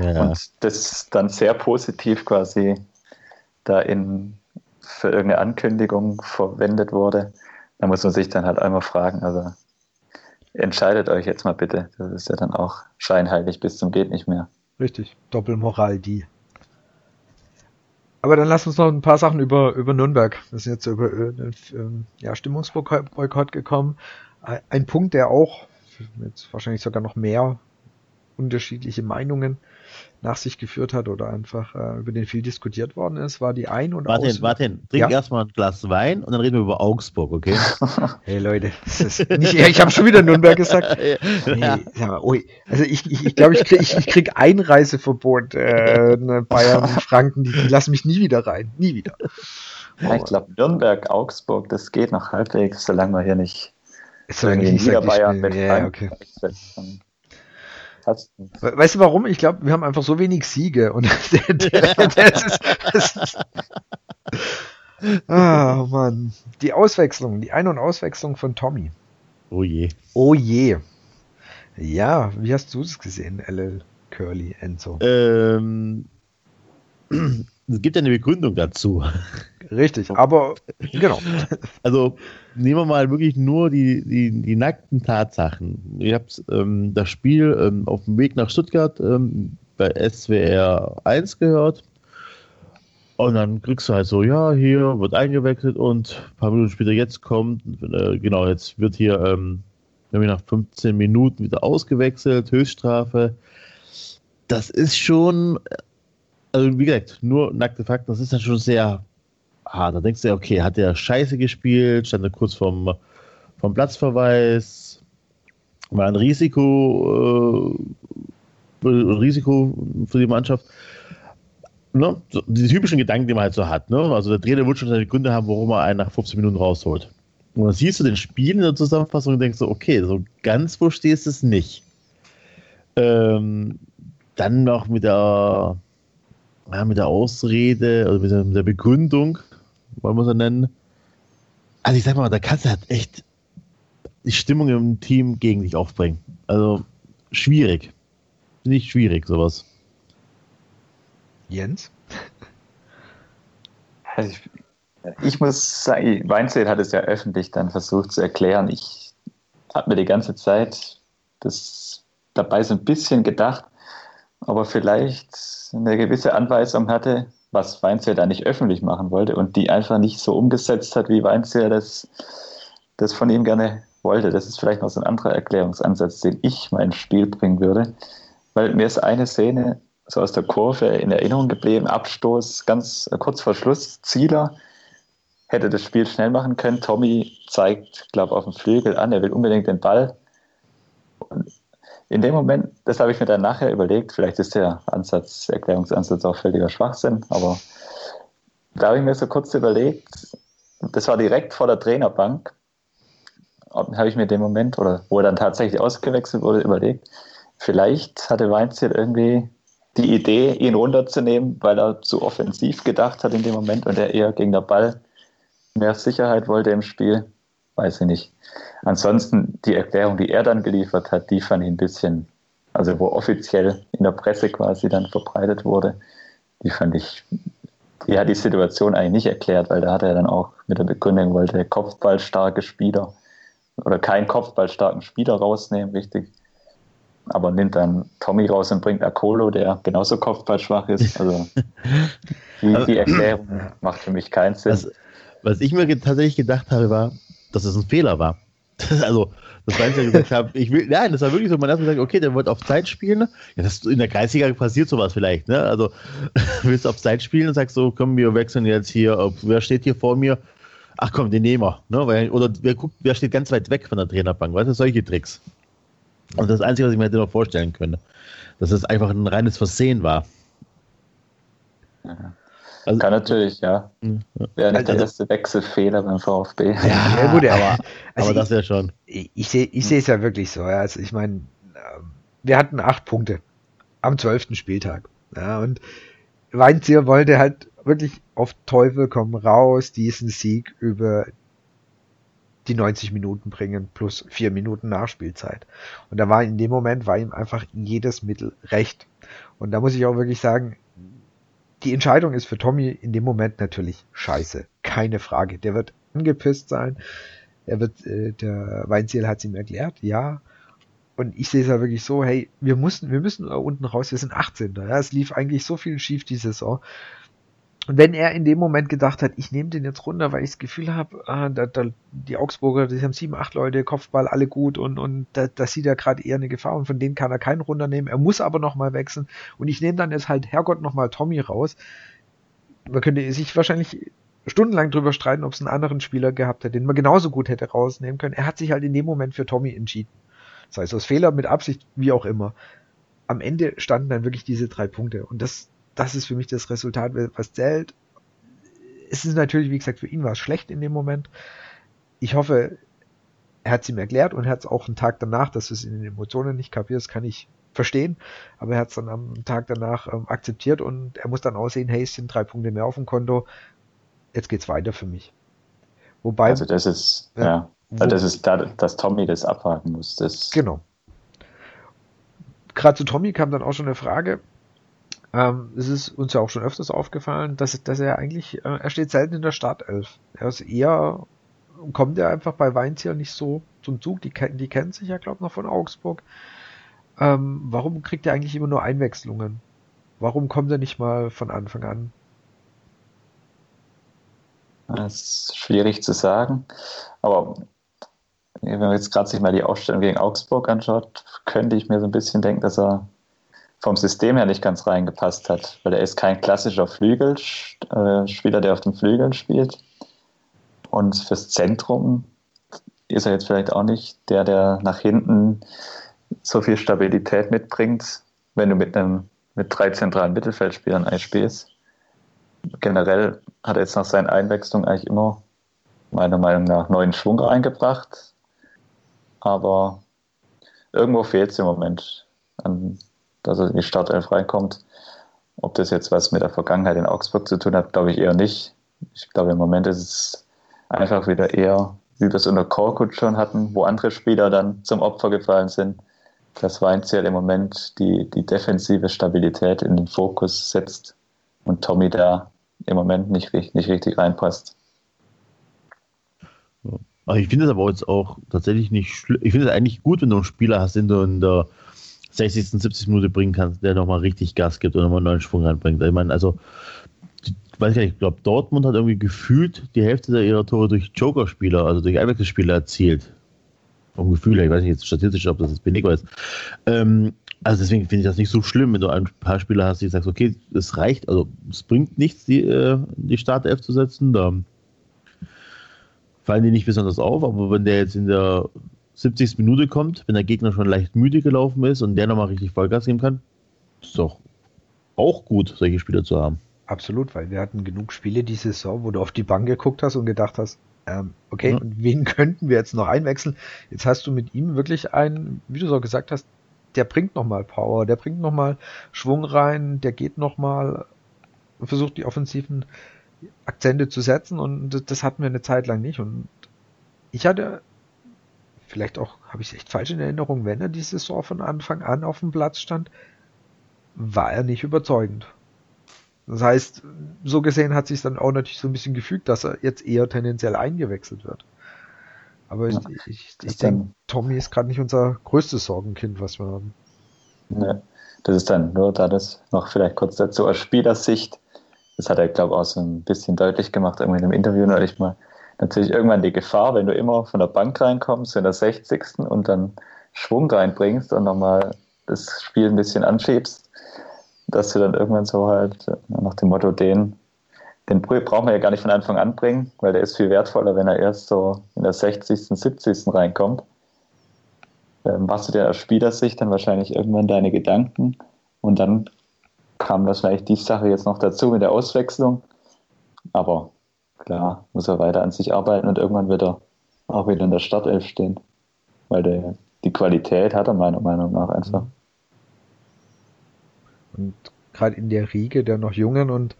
Ja. Und das dann sehr positiv quasi da in, für irgendeine Ankündigung verwendet wurde. Da muss man sich dann halt einmal fragen, also entscheidet euch jetzt mal bitte. Das ist ja dann auch scheinheilig bis zum geht nicht mehr. Richtig, Doppelmoral die. Aber dann lass uns noch ein paar Sachen über, über Nürnberg. Wir sind jetzt über äh, ähm, ja, Stimmungsboykott gekommen. Ein Punkt, der auch jetzt wahrscheinlich sogar noch mehr unterschiedliche Meinungen nach sich geführt hat oder einfach äh, über den viel diskutiert worden ist, war die Ein- und Warte, Aus warte, trink ja? erstmal ein Glas Wein und dann reden wir über Augsburg, okay? hey Leute, nicht, ich habe schon wieder Nürnberg gesagt. Nee, ja, oh, also ich, ich, ich glaube, ich kriege ich, ich krieg Einreiseverbot äh, Bayern, Franken, die, die lassen mich nie wieder rein, nie wieder. Ja, ich glaube, Nürnberg, Augsburg, das geht noch halbwegs, solange wir hier nicht solange ich nicht Bayern mit ja, okay. Hast Weißt du warum? Ich glaube, wir haben einfach so wenig Siege und der, der, der ist, ist Ah, Mann. Die Auswechslung, die Ein- und Auswechslung von Tommy. Oh je. Oh je. Ja, wie hast du es gesehen, LL Curly Enzo? Ähm, es gibt ja eine Begründung dazu. Richtig, aber genau. Also nehmen wir mal wirklich nur die, die, die nackten Tatsachen. Ich habe ähm, das Spiel ähm, auf dem Weg nach Stuttgart ähm, bei SWR 1 gehört. Und dann kriegst du halt so, ja, hier wird eingewechselt und ein paar Minuten später jetzt kommt, äh, genau, jetzt wird hier ähm, nach 15 Minuten wieder ausgewechselt, Höchststrafe. Das ist schon, also wie gesagt, nur nackte Fakten, das ist dann schon sehr hart. Da denkst du ja, okay, hat der scheiße gespielt, stand er kurz vom, vom Platzverweis, war ein Risiko, äh, Risiko für die Mannschaft ne, so, die typischen Gedanken, die man halt so hat. Ne? Also der Trainer wird schon seine Gründe haben, warum er einen nach 15 Minuten rausholt. Und dann siehst du den Spiel in der Zusammenfassung und denkst so, okay, so ganz verstehst du es nicht. Ähm, dann noch mit der, ja, mit der Ausrede, also mit der, mit der Begründung, wollen wir es nennen. Also ich sag mal, da kannst du halt echt die Stimmung im Team gegen dich aufbringen. Also schwierig. Nicht schwierig, sowas. Jens? Also ich, ich, muss sagen, Weinzel hat es ja öffentlich dann versucht zu erklären. Ich habe mir die ganze Zeit das dabei so ein bisschen gedacht, aber vielleicht eine gewisse Anweisung hatte, was Weinzel da nicht öffentlich machen wollte und die einfach nicht so umgesetzt hat, wie Weinzel das, das von ihm gerne wollte. Das ist vielleicht noch so ein anderer Erklärungsansatz, den ich mal ins Spiel bringen würde. Weil mir ist eine Szene so aus der Kurve in Erinnerung geblieben. Abstoß ganz äh, kurz vor Schluss. Zieler hätte das Spiel schnell machen können. Tommy zeigt, glaube ich, auf dem Flügel an, er will unbedingt den Ball. Und in dem Moment, das habe ich mir dann nachher überlegt, vielleicht ist der Ansatz, Erklärungsansatz auch völliger Schwachsinn, aber da habe ich mir so kurz überlegt, das war direkt vor der Trainerbank, habe ich mir in dem Moment, oder wo er dann tatsächlich ausgewechselt wurde, überlegt, vielleicht hatte Weinziel irgendwie die Idee, ihn runterzunehmen, weil er zu offensiv gedacht hat in dem Moment und er eher gegen den Ball mehr Sicherheit wollte im Spiel. Weiß ich nicht. Ansonsten die Erklärung, die er dann geliefert hat, die fand ich ein bisschen, also wo offiziell in der Presse quasi dann verbreitet wurde, die fand ich, die hat die Situation eigentlich nicht erklärt, weil da hat er dann auch mit der Begründung, wollte kopfballstarke Spieler oder keinen kopfballstarken Spieler rausnehmen, richtig aber nimmt dann Tommy raus und bringt Akolo, der genauso kopfballschwach ist. Also die, die also, Erklärung macht für mich keinen Sinn. Was, was ich mir tatsächlich gedacht habe, war, dass es ein Fehler war. also, das war ja gesagt habe, ich will, nein, das war wirklich so, man hat gesagt, okay, der wollte auf Zeit spielen. Ja, das, in der Kreisliga passiert sowas vielleicht, ne? Also, willst du auf Zeit spielen und sagst so, komm, wir wechseln jetzt hier, ob, wer steht hier vor mir? Ach komm, den nehmen wir, ne? Weil, oder wer guckt, wer steht ganz weit weg von der Trainerbank, weißt du, solche Tricks. Und das Einzige, was ich mir hätte noch vorstellen können, dass es einfach ein reines Versehen war. Also, Kann natürlich, ja. Wäre nicht also, der letzte Wechselfehler beim VfB. Ja, ja gut, aber, also aber das wäre schon. Ich, ich sehe ich es ja wirklich so. Ja. Also ich meine, ähm, wir hatten acht Punkte am zwölften Spieltag. Ja, und Weinzier wollte halt wirklich auf Teufel komm raus diesen Sieg über die 90 Minuten bringen plus vier Minuten Nachspielzeit. Und da war in dem Moment war ihm einfach jedes Mittel recht. Und da muss ich auch wirklich sagen, die Entscheidung ist für Tommy in dem Moment natürlich scheiße. Keine Frage. Der wird angepisst sein. Er wird, äh, der Weinziel hat es ihm erklärt, ja. Und ich sehe es ja wirklich so, hey, wir mussten, wir müssen unten raus, wir sind 18. Ja, es lief eigentlich so viel schief die Saison. Und wenn er in dem Moment gedacht hat, ich nehme den jetzt runter, weil ich das Gefühl habe, ah, da, da, die Augsburger, die haben sieben, acht Leute, Kopfball, alle gut und, und da, da sieht er gerade eher eine Gefahr und von denen kann er keinen runternehmen. Er muss aber nochmal wechseln und ich nehme dann jetzt halt Herrgott nochmal Tommy raus. Man könnte sich wahrscheinlich stundenlang drüber streiten, ob es einen anderen Spieler gehabt hätte, den man genauso gut hätte rausnehmen können. Er hat sich halt in dem Moment für Tommy entschieden. Sei es aus Fehler, mit Absicht, wie auch immer. Am Ende standen dann wirklich diese drei Punkte und das, das ist für mich das Resultat, was zählt. Es ist natürlich, wie gesagt, für ihn war es schlecht in dem Moment. Ich hoffe, er hat es ihm erklärt und er hat es auch einen Tag danach, dass du es in den Emotionen nicht kapierst, kann ich verstehen. Aber er hat es dann am Tag danach ähm, akzeptiert und er muss dann aussehen, hey, es sind drei Punkte mehr auf dem Konto. Jetzt geht's weiter für mich. Wobei. Also das ist, ja, ja wo, das ist da, dass Tommy das abhaken muss. Das genau. Gerade zu Tommy kam dann auch schon eine Frage. Ähm, es ist uns ja auch schon öfters aufgefallen, dass, dass er eigentlich, äh, er steht selten in der Startelf. Er ist eher, kommt er einfach bei Weinzier nicht so zum Zug. Die, die kennen sich ja, glaube ich, noch von Augsburg. Ähm, warum kriegt er eigentlich immer nur Einwechslungen? Warum kommt er nicht mal von Anfang an? Das ist schwierig zu sagen. Aber wenn man jetzt gerade sich mal die Ausstellung gegen Augsburg anschaut, könnte ich mir so ein bisschen denken, dass er vom System her nicht ganz reingepasst hat, weil er ist kein klassischer Flügelspieler, der auf dem Flügel spielt. Und fürs Zentrum ist er jetzt vielleicht auch nicht der, der nach hinten so viel Stabilität mitbringt, wenn du mit einem mit drei zentralen Mittelfeldspielern eigentlich spielst. Generell hat er jetzt nach seinen Einwechslungen eigentlich immer meiner Meinung nach neuen Schwung reingebracht. Aber irgendwo fehlt es im Moment, an, dass er in die Startelf reinkommt. Ob das jetzt was mit der Vergangenheit in Augsburg zu tun hat, glaube ich eher nicht. Ich glaube, im Moment ist es einfach wieder eher, wie wir es unter Korkut schon hatten, wo andere Spieler dann zum Opfer gefallen sind dass Weinzierl im Moment die, die defensive Stabilität in den Fokus setzt und Tommy da im Moment nicht, nicht richtig reinpasst. Also ich finde es aber jetzt auch tatsächlich nicht schlimm. Ich finde es eigentlich gut, wenn du einen Spieler hast, den du in der 60., 70. Minute bringen kannst, der nochmal richtig Gas gibt und nochmal einen neuen Schwung reinbringt. Ich meine, also, ich weiß gar nicht, ich glaube, Dortmund hat irgendwie gefühlt die Hälfte ihrer Tore durch Joker-Spieler, also durch Einwechselspieler erzielt vom Gefühl her, ich weiß nicht jetzt statistisch, ob das jetzt weniger ist. Ähm, also deswegen finde ich das nicht so schlimm, wenn du ein paar Spieler hast, die sagst, okay, es reicht, also es bringt nichts, die, äh, die Startelf zu setzen, da fallen die nicht besonders auf, aber wenn der jetzt in der 70. Minute kommt, wenn der Gegner schon leicht müde gelaufen ist und der nochmal richtig Vollgas geben kann, ist doch auch gut, solche Spieler zu haben. Absolut, weil wir hatten genug Spiele diese Saison, wo du auf die Bank geguckt hast und gedacht hast, ähm, okay, ja. und wen könnten wir jetzt noch einwechseln? Jetzt hast du mit ihm wirklich einen, wie du so gesagt hast, der bringt nochmal Power, der bringt nochmal Schwung rein, der geht nochmal, versucht die offensiven Akzente zu setzen und das hatten wir eine Zeit lang nicht. Und ich hatte, vielleicht auch, habe ich es echt falsch in Erinnerung, wenn er diese Saison von Anfang an auf dem Platz stand, war er nicht überzeugend. Das heißt, so gesehen hat sich dann auch natürlich so ein bisschen gefügt, dass er jetzt eher tendenziell eingewechselt wird. Aber ja, ich, ich, ich denke, Tommy ist gerade nicht unser größtes Sorgenkind, was wir haben. Ne, das ist dann nur da das noch vielleicht kurz dazu aus Spielersicht. Das hat er, glaube ich, auch so ein bisschen deutlich gemacht, irgendwie in einem Interview neulich mal. Natürlich irgendwann die Gefahr, wenn du immer von der Bank reinkommst in der 60. und dann Schwung reinbringst und nochmal das Spiel ein bisschen anschiebst, dass du dann irgendwann so halt nach dem Motto, den, den brauchen wir ja gar nicht von Anfang an bringen, weil der ist viel wertvoller, wenn er erst so in der 60., 70. reinkommt. Ähm, machst du dir aus Spielersicht dann wahrscheinlich irgendwann deine Gedanken und dann kam wahrscheinlich die Sache jetzt noch dazu mit der Auswechslung. Aber klar, muss er weiter an sich arbeiten und irgendwann wird er auch wieder in der Startelf stehen. Weil der, die Qualität hat er meiner Meinung nach einfach. Und gerade in der Riege der noch jungen und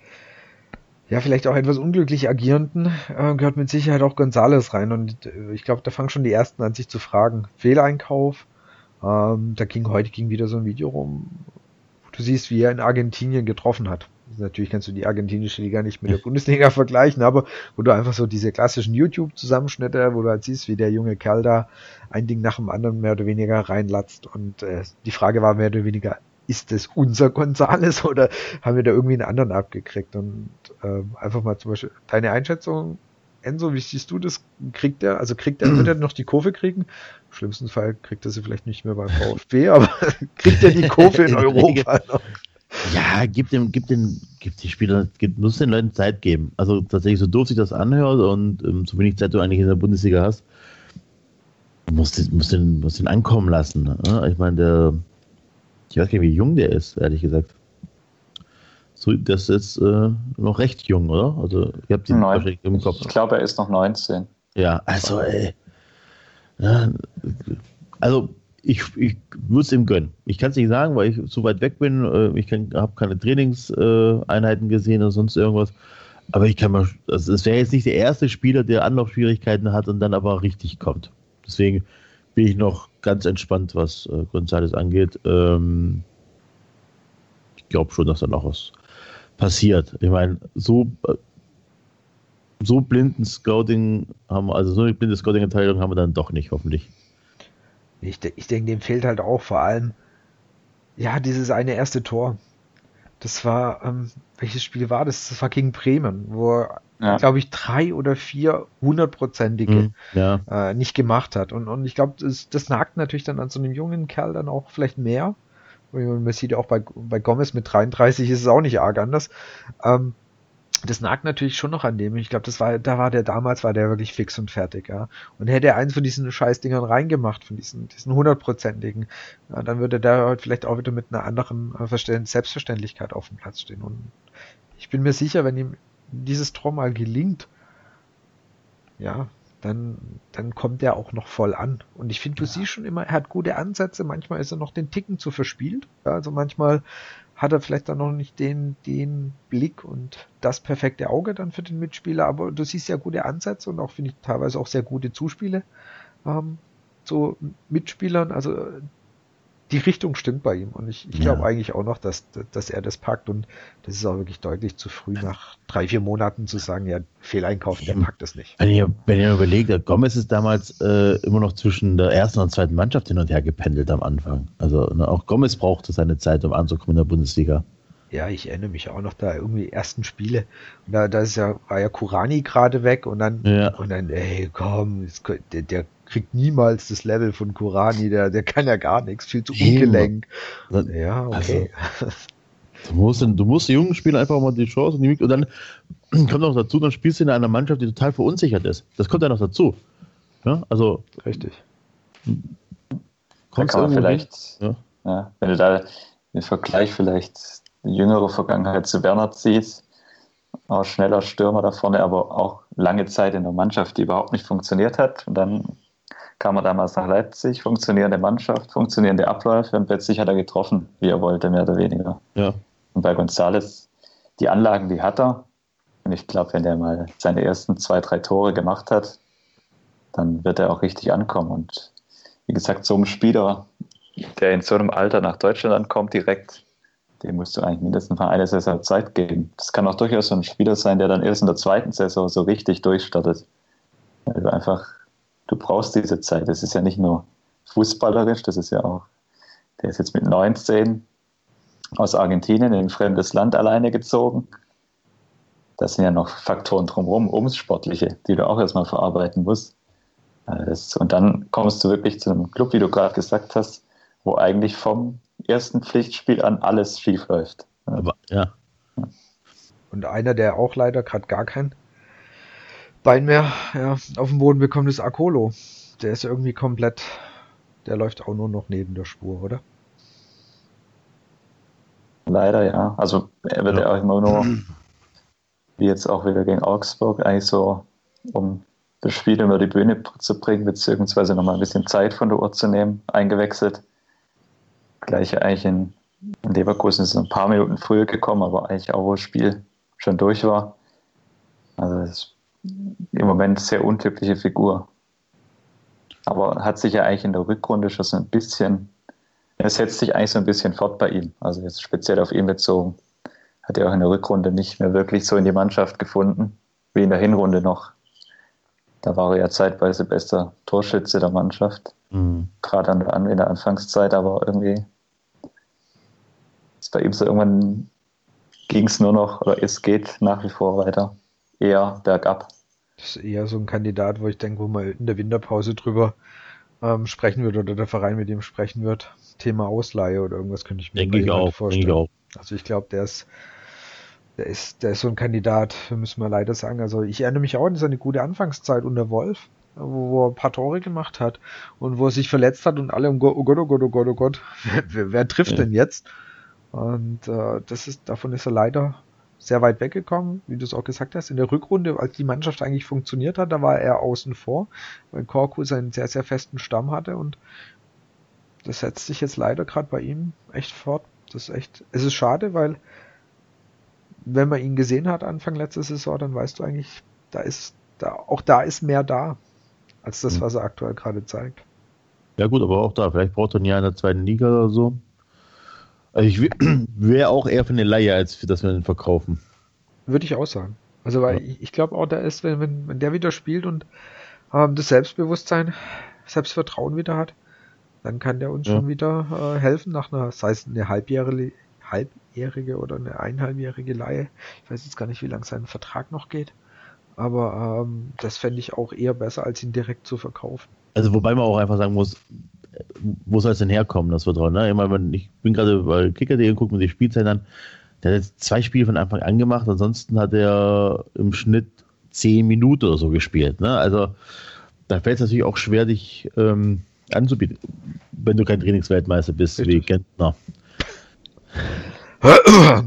ja, vielleicht auch etwas unglücklich agierenden, äh, gehört mit Sicherheit auch Gonzales rein. Und äh, ich glaube, da fangen schon die ersten an, sich zu fragen. Fehleinkauf. Ähm, da ging heute ging wieder so ein Video rum, wo du siehst, wie er in Argentinien getroffen hat. Natürlich kannst du die argentinische Liga nicht mit der Bundesliga vergleichen, aber wo du einfach so diese klassischen YouTube-Zusammenschnitte, wo du halt siehst, wie der junge Kerl da ein Ding nach dem anderen mehr oder weniger reinlatzt. Und äh, die Frage war mehr oder weniger, ist es unser Gonzales oder haben wir da irgendwie einen anderen abgekriegt? Und ähm, einfach mal zum Beispiel deine Einschätzung, Enzo, wie siehst du das? Kriegt er, also kriegt er, wird er noch die Kurve kriegen? Im schlimmsten Fall kriegt er sie vielleicht nicht mehr beim VfB, aber kriegt er die Kurve in Europa noch? Ja, gibt dem, gibt den, gibt die Spieler, gibt, muss den Leuten Zeit geben. Also tatsächlich, so doof sich das anhört und ähm, so wenig Zeit du eigentlich in der Bundesliga hast, musst du musst den, musst den ankommen lassen. Ne? Ich meine, der, ich weiß gar nicht, wie jung der ist, ehrlich gesagt. So, das ist äh, noch recht jung, oder? Also, ich habe den wahrscheinlich im Kopf. Ich glaube, er ist noch 19. Ja, also, ey. Ja, also, ich, ich würde es ihm gönnen. Ich kann es nicht sagen, weil ich so weit weg bin. Äh, ich habe keine Trainingseinheiten gesehen oder sonst irgendwas. Aber ich kann mal, also es wäre jetzt nicht der erste Spieler, der Anlaufschwierigkeiten hat und dann aber richtig kommt. Deswegen bin ich noch ganz entspannt, was äh, Gonzales angeht. Ähm, ich glaube schon, dass da noch was passiert. Ich meine, so, äh, so blinden Scouting haben, also so eine blinde Scouting-Entteilung haben wir dann doch nicht, hoffentlich. Ich, ich denke, dem fehlt halt auch vor allem, ja, dieses eine erste Tor. Das war, ähm, welches Spiel war das? Das war gegen Bremen, wo er ja. glaube ich, drei oder vier hundertprozentige Mhm, ja. äh, nicht gemacht hat. Und, und ich glaube, das, das nagt natürlich dann an so einem jungen Kerl dann auch vielleicht mehr. Und Man sieht ja auch bei, bei Gomez mit 33 ist es auch nicht arg anders. Ähm, das nagt natürlich schon noch an dem. Ich glaube, das war, da war der damals, war der wirklich fix und fertig, ja. Und hätte er eins von diesen Scheißdingern reingemacht, von diesen, diesen hundertprozentigen, ja, dann würde der heute vielleicht auch wieder mit einer anderen äh, Verständ- Selbstverständlichkeit auf dem Platz stehen. Und ich bin mir sicher, wenn ihm dieses Tor mal gelingt, ja, dann, dann kommt er auch noch voll an. Und ich finde, du siehst schon immer, er hat gute Ansätze, manchmal ist er noch den Ticken zu verspielt. Ja, also manchmal hat er vielleicht dann noch nicht den, den Blick und das perfekte Auge dann für den Mitspieler, aber du siehst ja gute Ansätze und auch, finde ich, teilweise auch sehr gute Zuspiele ähm, zu Mitspielern. Also die Richtung stimmt bei ihm und ich, ich glaube Ja. eigentlich auch noch, dass, dass er das packt und das ist auch wirklich deutlich zu früh nach drei, vier Monaten zu sagen, ja, Fehleinkauf, der packt das nicht. Wenn ihr, wenn ihr überlegt, Gomez ist damals äh, immer noch zwischen der ersten und zweiten Mannschaft hin und her gependelt am Anfang. Also ne, auch Gomez brauchte seine Zeit, um anzukommen in der Bundesliga. Ja, ich erinnere mich auch noch da irgendwie ersten Spiele. Und da, da ist ja, war ja Kurani gerade weg und dann, Ja. und dann, ey, komm, der, der kriegt niemals das Level von Kurani, der, der kann ja gar nichts, viel zu ungelenk. Dann- Ja, okay. Du musst, den- du musst den jungen Spielern einfach mal die Chance und die Mik- und dann kommt noch dazu, dann spielst du in einer Mannschaft, die total verunsichert ist. Das kommt ja noch dazu. Ja, also Richtig. Da kommst kann man vielleicht, Ja. ja, wenn du da den Vergleich vielleicht die jüngere Vergangenheit zu Werner ziehst, auch schneller Stürmer da vorne, aber auch lange Zeit in der Mannschaft, die überhaupt nicht funktioniert hat. Und dann kam er damals nach Leipzig, funktionierende Mannschaft, funktionierende Abläufe und plötzlich hat er getroffen, wie er wollte, mehr oder weniger. Ja. Und bei Gonzales, die Anlagen, die hat er. Und ich glaube, wenn der mal seine ersten zwei, drei Tore gemacht hat, dann wird er auch richtig ankommen. Und wie gesagt, so ein Spieler, der in so einem Alter nach Deutschland ankommt, direkt, dem musst du eigentlich mindestens mal eine Saison Zeit geben. Das kann auch durchaus so ein Spieler sein, der dann erst in der zweiten Saison so richtig durchstartet. Weil du einfach, du brauchst diese Zeit. Das ist ja nicht nur fußballerisch, das ist ja auch, der ist jetzt mit 19 aus Argentinien in ein fremdes Land alleine gezogen. Das sind ja noch Faktoren drumherum, ums Sportliche, die du auch erstmal verarbeiten musst. Das, und dann kommst du wirklich zu einem Club, wie du gerade gesagt hast, wo eigentlich vom ersten Pflichtspiel an alles schief läuft. Aber, ja. Und einer, der auch leider gerade gar kein Bein mehr ja, auf dem Boden bekommt, ist Akolo. Der ist irgendwie komplett, der läuft auch nur noch neben der Spur, oder? Leider ja. Also er wird ja, Ja. auch immer nur, wie jetzt auch wieder gegen Augsburg, eigentlich so, um das Spiel über die Bühne zu bringen, beziehungsweise nochmal ein bisschen Zeit von der Uhr zu nehmen, eingewechselt. Gleich eigentlich in, in Leverkusen ist es ein paar Minuten früher gekommen, aber eigentlich auch, wo das Spiel schon durch war. Also ist im Moment sehr untypische Figur. Aber hat sich ja eigentlich in der Rückrunde schon so ein bisschen es setzt sich eigentlich so ein bisschen fort bei ihm. Also jetzt speziell auf ihn bezogen. Hat er auch in der Rückrunde nicht mehr wirklich so in die Mannschaft gefunden, wie in der Hinrunde noch. Da war er ja zeitweise bester Torschütze der Mannschaft, Mhm. gerade an der, An- in der Anfangszeit, aber irgendwie ist bei ihm so irgendwann ging es nur noch, oder es geht nach wie vor weiter eher bergab. Das ist eher so ein Kandidat, wo ich denke, wo man in der Winterpause drüber ähm, sprechen wird oder der Verein mit ihm sprechen wird. Thema Ausleihe oder irgendwas könnte ich mir Denke ich halt auch. Denke ich auch. Also ich glaube, der ist, der ist, der ist so ein Kandidat, müssen wir leider sagen. Also ich erinnere mich auch an seine gute Anfangszeit unter Wolf, wo, er ein paar Tore gemacht hat und wo er sich verletzt hat und alle, um Go- oh Gott, oh Gott, oh Gott, oh Gott, wer, wer trifft Ja. denn jetzt? Und äh, das ist, davon ist er leider sehr weit weggekommen, wie du es auch gesagt hast. In der Rückrunde, als die Mannschaft eigentlich funktioniert hat, da war er außen vor, weil Korku seinen sehr, sehr festen Stamm hatte und das setzt sich jetzt leider gerade bei ihm echt fort. Das ist echt, es ist schade, weil wenn man ihn gesehen hat Anfang letzter Saison, dann weißt du eigentlich, da ist, da, auch da ist mehr da, als das, Mhm. was er aktuell gerade zeigt. Ja gut, aber auch da, vielleicht braucht er ein Jahr in der zweiten Liga oder so. Also ich wäre auch eher für eine Leihe, als für dass wir ihn verkaufen. Würde ich auch sagen. Also, weil Ja. ich, ich glaube auch, da ist, wenn, wenn, wenn der wieder spielt und ähm, das Selbstbewusstsein, Selbstvertrauen wieder hat, dann kann der uns Ja. schon wieder äh, helfen nach einer, sei es eine halbjährige, halbjährige oder eine eineinhalbjährige Leihe. Ich weiß jetzt gar nicht, wie lang sein Vertrag noch geht. Aber ähm, das fände ich auch eher besser, als ihn direkt zu verkaufen. Also wobei man auch einfach sagen muss, wo soll es denn herkommen, das Vertrauen? Ne? Immer, wenn, ich bin gerade bei Kicker.de und gucke mir die Spielzeit an. Der hat jetzt zwei Spiele von Anfang an gemacht, ansonsten hat er im Schnitt zehn Minuten oder so gespielt. Ne? Also da fällt es natürlich auch schwer, dich ähm, anzubieten, wenn du kein Trainingsweltmeister bist Richtig. wie Gentner.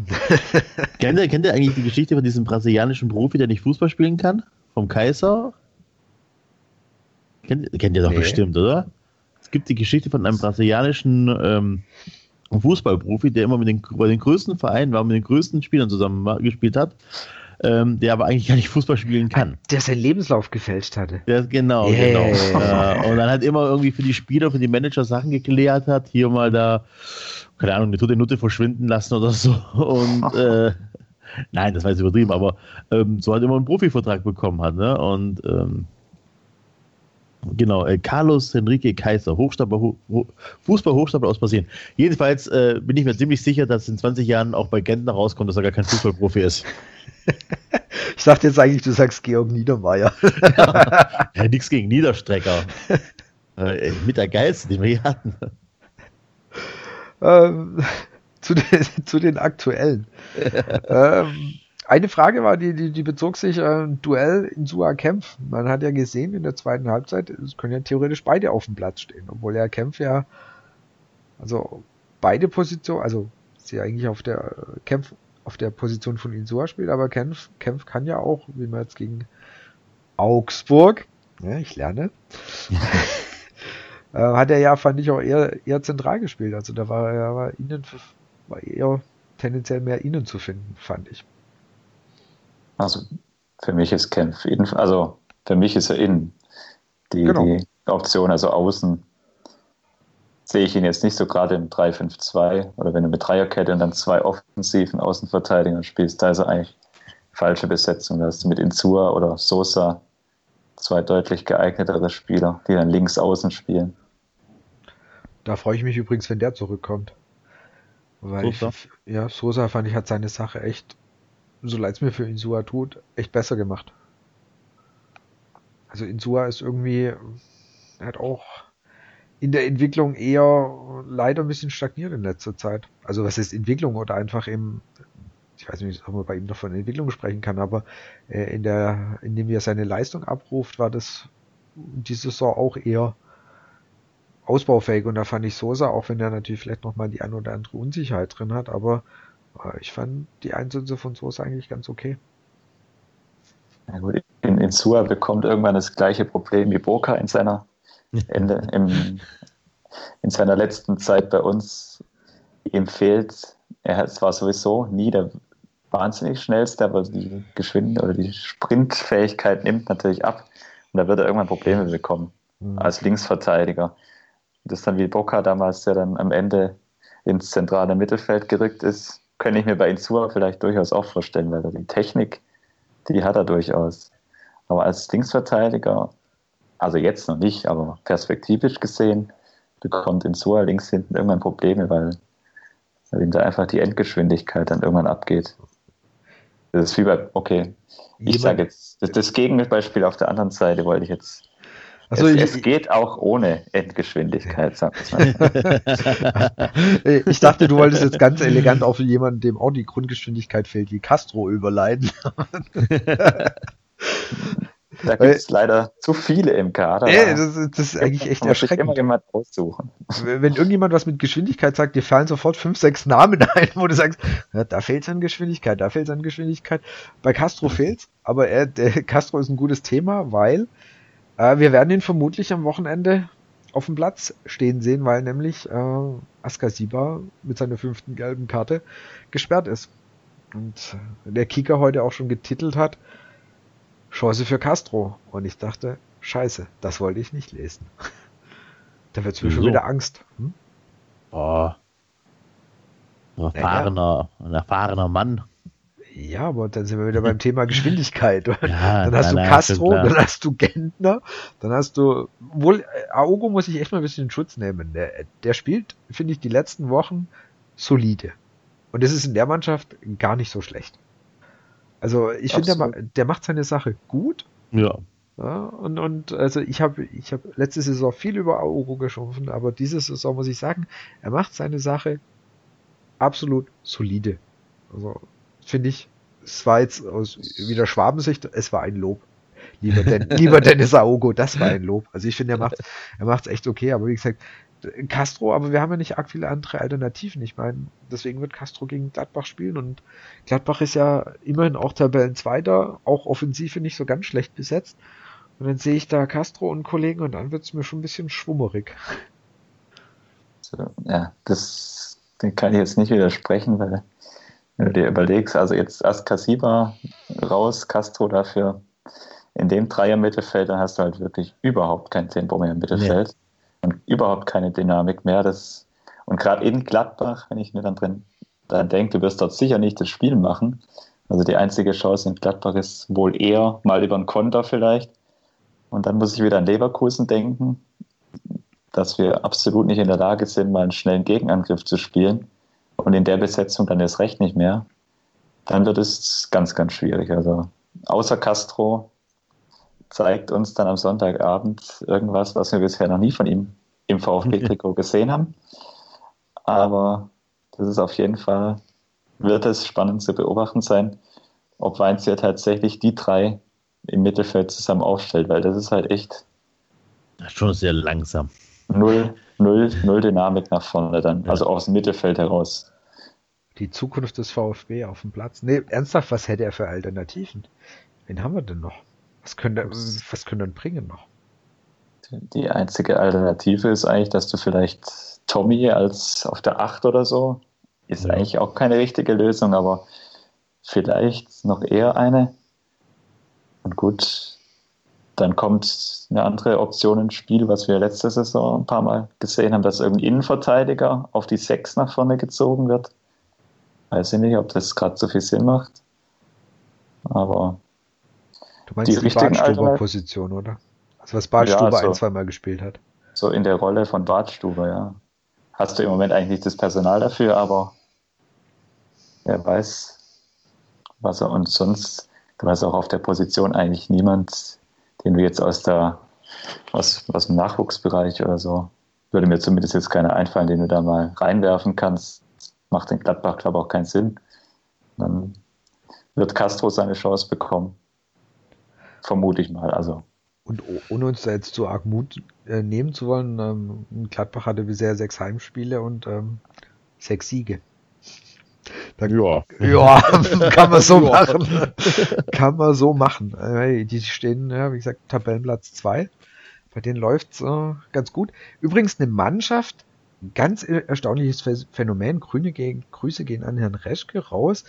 kennt, ihr, kennt ihr eigentlich die Geschichte von diesem brasilianischen Profi, der nicht Fußball spielen kann? Vom Kaiser? Kennt, kennt ihr doch nee. bestimmt, oder? Es gibt die Geschichte von einem brasilianischen ähm, Fußballprofi, der immer mit den, bei den größten Vereinen war, mit den größten Spielern zusammen gespielt hat, ähm, der aber eigentlich gar nicht Fußball spielen kann. Der seinen Lebenslauf gefälscht hatte. Der, genau, yeah. genau. äh, und dann hat immer irgendwie für die Spieler, für die Manager Sachen geklärt hat, hier mal da, keine Ahnung, eine tote Nutte verschwinden lassen oder so. Und äh, nein, das war jetzt übertrieben, aber ähm, so hat immer einen Profivertrag bekommen hat, ne? Und ähm, Genau, äh, Carlos Enrique Kaiser, Hochstapler, Ho Fußball-Hochstapler aus Brasilien. Jedenfalls äh, bin ich mir ziemlich sicher, dass in 20 Jahren auch bei Gentner rauskommt, dass er gar kein Fußballprofi ist. ich dachte jetzt eigentlich, du sagst Georg Niedermeyer. ja, nichts gegen Niederstrecker. äh, mit der geilste, die wir hier hatten. Ähm, zu, den, zu den aktuellen. ähm, eine Frage war, die, die, die bezog sich äh, ein Duell in Sua Kempf. Man hat ja gesehen in der zweiten Halbzeit, es können ja theoretisch beide auf dem Platz stehen, obwohl ja Kempf ja, also beide Positionen, also sie eigentlich auf der Kempf auf der Position von Insua spielt, aber Kempf, Kempf kann ja auch, wie man jetzt gegen Augsburg, ja, ich lerne, äh, hat er ja, fand ich, auch eher, eher zentral gespielt. Also da war er war innen, war eher tendenziell mehr innen zu finden, fand ich. Also für mich ist Kempf, also für mich ist er innen die, genau. die Option, also außen sehe ich ihn jetzt nicht so gerade im 3-5-2 oder wenn du mit Dreierkette und dann zwei offensiven Außenverteidigern spielst, da ist er eigentlich falsche Besetzung. Da hast du mit Insua oder Sosa zwei deutlich geeignetere Spieler, die dann links außen spielen. Da freue ich mich übrigens, wenn der zurückkommt. Weil Sosa? Ich, ja, Sosa fand ich hat seine Sache echt so leid es mir für Insua tut, echt besser gemacht. Also Insua ist irgendwie, er hat auch in der Entwicklung eher leider ein bisschen stagniert in letzter Zeit. Also was ist Entwicklung oder einfach im, ich weiß nicht, ob man bei ihm noch von Entwicklung sprechen kann, aber äh, in der, indem er seine Leistung abruft, war das diese Saison auch eher ausbaufähig und da fand ich Sosa, auch wenn er natürlich vielleicht nochmal die ein oder andere Unsicherheit drin hat, aber ich fand die Einsätze von Sosa eigentlich ganz okay. Ja gut, in, in Sua bekommt irgendwann das gleiche Problem wie Boca in seiner Ende, im, in seiner letzten Zeit bei uns. Ihm fehlt, er zwar sowieso nie der wahnsinnig schnellste, aber die Geschwindigkeit oder die Sprintfähigkeit nimmt natürlich ab und da wird er irgendwann Probleme bekommen mhm. als Linksverteidiger. Das ist dann wie Boca damals, der dann am Ende ins zentrale Mittelfeld gerückt ist, könnte ich mir bei Insua vielleicht durchaus auch vorstellen, weil die Technik, die hat er durchaus. Aber als Linksverteidiger, also jetzt noch nicht, aber perspektivisch gesehen, bekommt Insua links hinten irgendwann Probleme, weil, weil ihm da einfach die Endgeschwindigkeit dann irgendwann abgeht. Das ist wie bei, okay, ich sage jetzt, das, das Gegenbeispiel auf der anderen Seite wollte ich jetzt also es, ich, es, geht auch ohne Endgeschwindigkeit, sagt Ich dachte, du wolltest jetzt ganz elegant auf jemanden, dem auch die Grundgeschwindigkeit fehlt, wie Castro überleiten. Da gibt es leider zu viele im Kader. Ey, das, das, ist eigentlich echt erschreckend. Immer jemand aussuchen. Wenn irgendjemand was mit Geschwindigkeit sagt, dir fallen sofort fünf, sechs Namen ein, wo du sagst, ja, da fehlt es an Geschwindigkeit, da fehlt es an Geschwindigkeit. Bei Castro fehlt's, aber er, der Castro ist ein gutes Thema, weil äh, wir werden ihn vermutlich am Wochenende auf dem Platz stehen sehen, weil nämlich äh, Askasiba mit seiner fünften gelben Karte gesperrt ist. Und der Kicker heute auch schon getitelt hat, Chance für Castro. Und ich dachte, scheiße, das wollte ich nicht lesen. da wird mir schon wieder Angst. Hm? Oh. Ein erfahrener, ein erfahrener Mann. Ja, aber dann sind wir wieder beim Thema Geschwindigkeit. Ja, dann hast nein, du Castro, dann hast du Gentner, dann hast du, wohl, Aogo muss ich echt mal ein bisschen in Schutz nehmen. Der, der spielt, finde ich, die letzten Wochen solide. Und das ist in der Mannschaft gar nicht so schlecht. Also ich finde, der, der macht seine Sache gut. Ja. Ja, und, und also ich habe ich hab letzte Saison viel über Auro geschumpfen, aber diese Saison muss ich sagen, er macht seine Sache absolut solide. Also finde ich, es war jetzt aus wieder Schwabensicht, es war ein Lob. Lieber, Den, lieber Dennis Aogo, das war ein Lob. Also ich finde, er macht er macht's echt okay, aber wie gesagt, Castro, aber wir haben ja nicht arg viele andere Alternativen. Ich meine, deswegen wird Castro gegen Gladbach spielen und Gladbach ist ja immerhin auch Tabellenzweiter, auch Offensive nicht so ganz schlecht besetzt. Und dann sehe ich da Castro und Kollegen und dann wird es mir schon ein bisschen schwummerig. Ja, das kann ich jetzt nicht widersprechen, weil wenn du dir überlegst, also jetzt erst Casiba raus, Castro dafür in dem Dreier-Mittelfeld, dann hast du halt wirklich überhaupt kein Tempo mehr im Mittelfeld nee. und überhaupt keine Dynamik mehr. Das, und gerade in Gladbach, wenn ich mir dann drin dann denke, du wirst dort sicher nicht das Spiel machen. Also die einzige Chance in Gladbach ist wohl eher mal über einen Konter vielleicht. Und dann muss ich wieder an Leverkusen denken, dass wir absolut nicht in der Lage sind, mal einen schnellen Gegenangriff zu spielen. Und in der Besetzung dann erst recht nicht mehr. Dann wird es ganz, ganz schwierig. Also außer Castro zeigt uns dann am Sonntagabend irgendwas, was wir bisher noch nie von ihm im VfB-Trikot gesehen haben. Aber das ist auf jeden Fall, wird es spannend zu beobachten sein, ob Weinzier tatsächlich die drei im Mittelfeld zusammen aufstellt, weil das ist halt echt. Schon sehr langsam. Null, null, null Dynamik nach vorne dann, ja. also aus dem Mittelfeld heraus. Die Zukunft des VfB auf dem Platz. Nee, ernsthaft, was hätte er für Alternativen? Wen haben wir denn noch? Was könnte, was könnte er bringen noch? Die einzige Alternative ist eigentlich, dass du vielleicht Tommy als auf der 8 oder so, ist ja. eigentlich auch keine richtige Lösung, aber vielleicht noch eher eine. Und gut, dann kommt eine andere Option ins Spiel, was wir letzte Saison ein paar Mal gesehen haben, dass irgendein Innenverteidiger auf die 6 nach vorne gezogen wird. Weiß ich nicht, ob das gerade so viel Sinn macht. Aber du meinst die, die Badstuber-Position, oder? Also was Badstuber ja, so, ein, zweimal gespielt hat. So in der Rolle von Badstuber, ja. Hast du im Moment eigentlich nicht das Personal dafür, aber wer weiß, was er und sonst Du hast auch auf der Position eigentlich niemand, den du jetzt aus der aus, aus dem Nachwuchsbereich oder so, würde mir zumindest jetzt keiner einfallen, den du da mal reinwerfen kannst. Macht den Gladbach, glaube ich, auch keinen Sinn. Dann wird Castro seine Chance bekommen. Vermute ich mal. Also. Und ohne uns da jetzt zu arg Mut äh, nehmen zu wollen, ähm, Gladbach hatte bisher sechs Heimspiele und ähm, sechs Siege. Dann, ja. Ja, kann man so machen. kann man so machen. Die stehen, ja, wie gesagt, Tabellenplatz 2. Bei denen läuft's äh, ganz gut. Übrigens eine Mannschaft, ganz erstaunliches Phänomen. Grüne gegen, Grüße gehen an Herrn Reschke raus.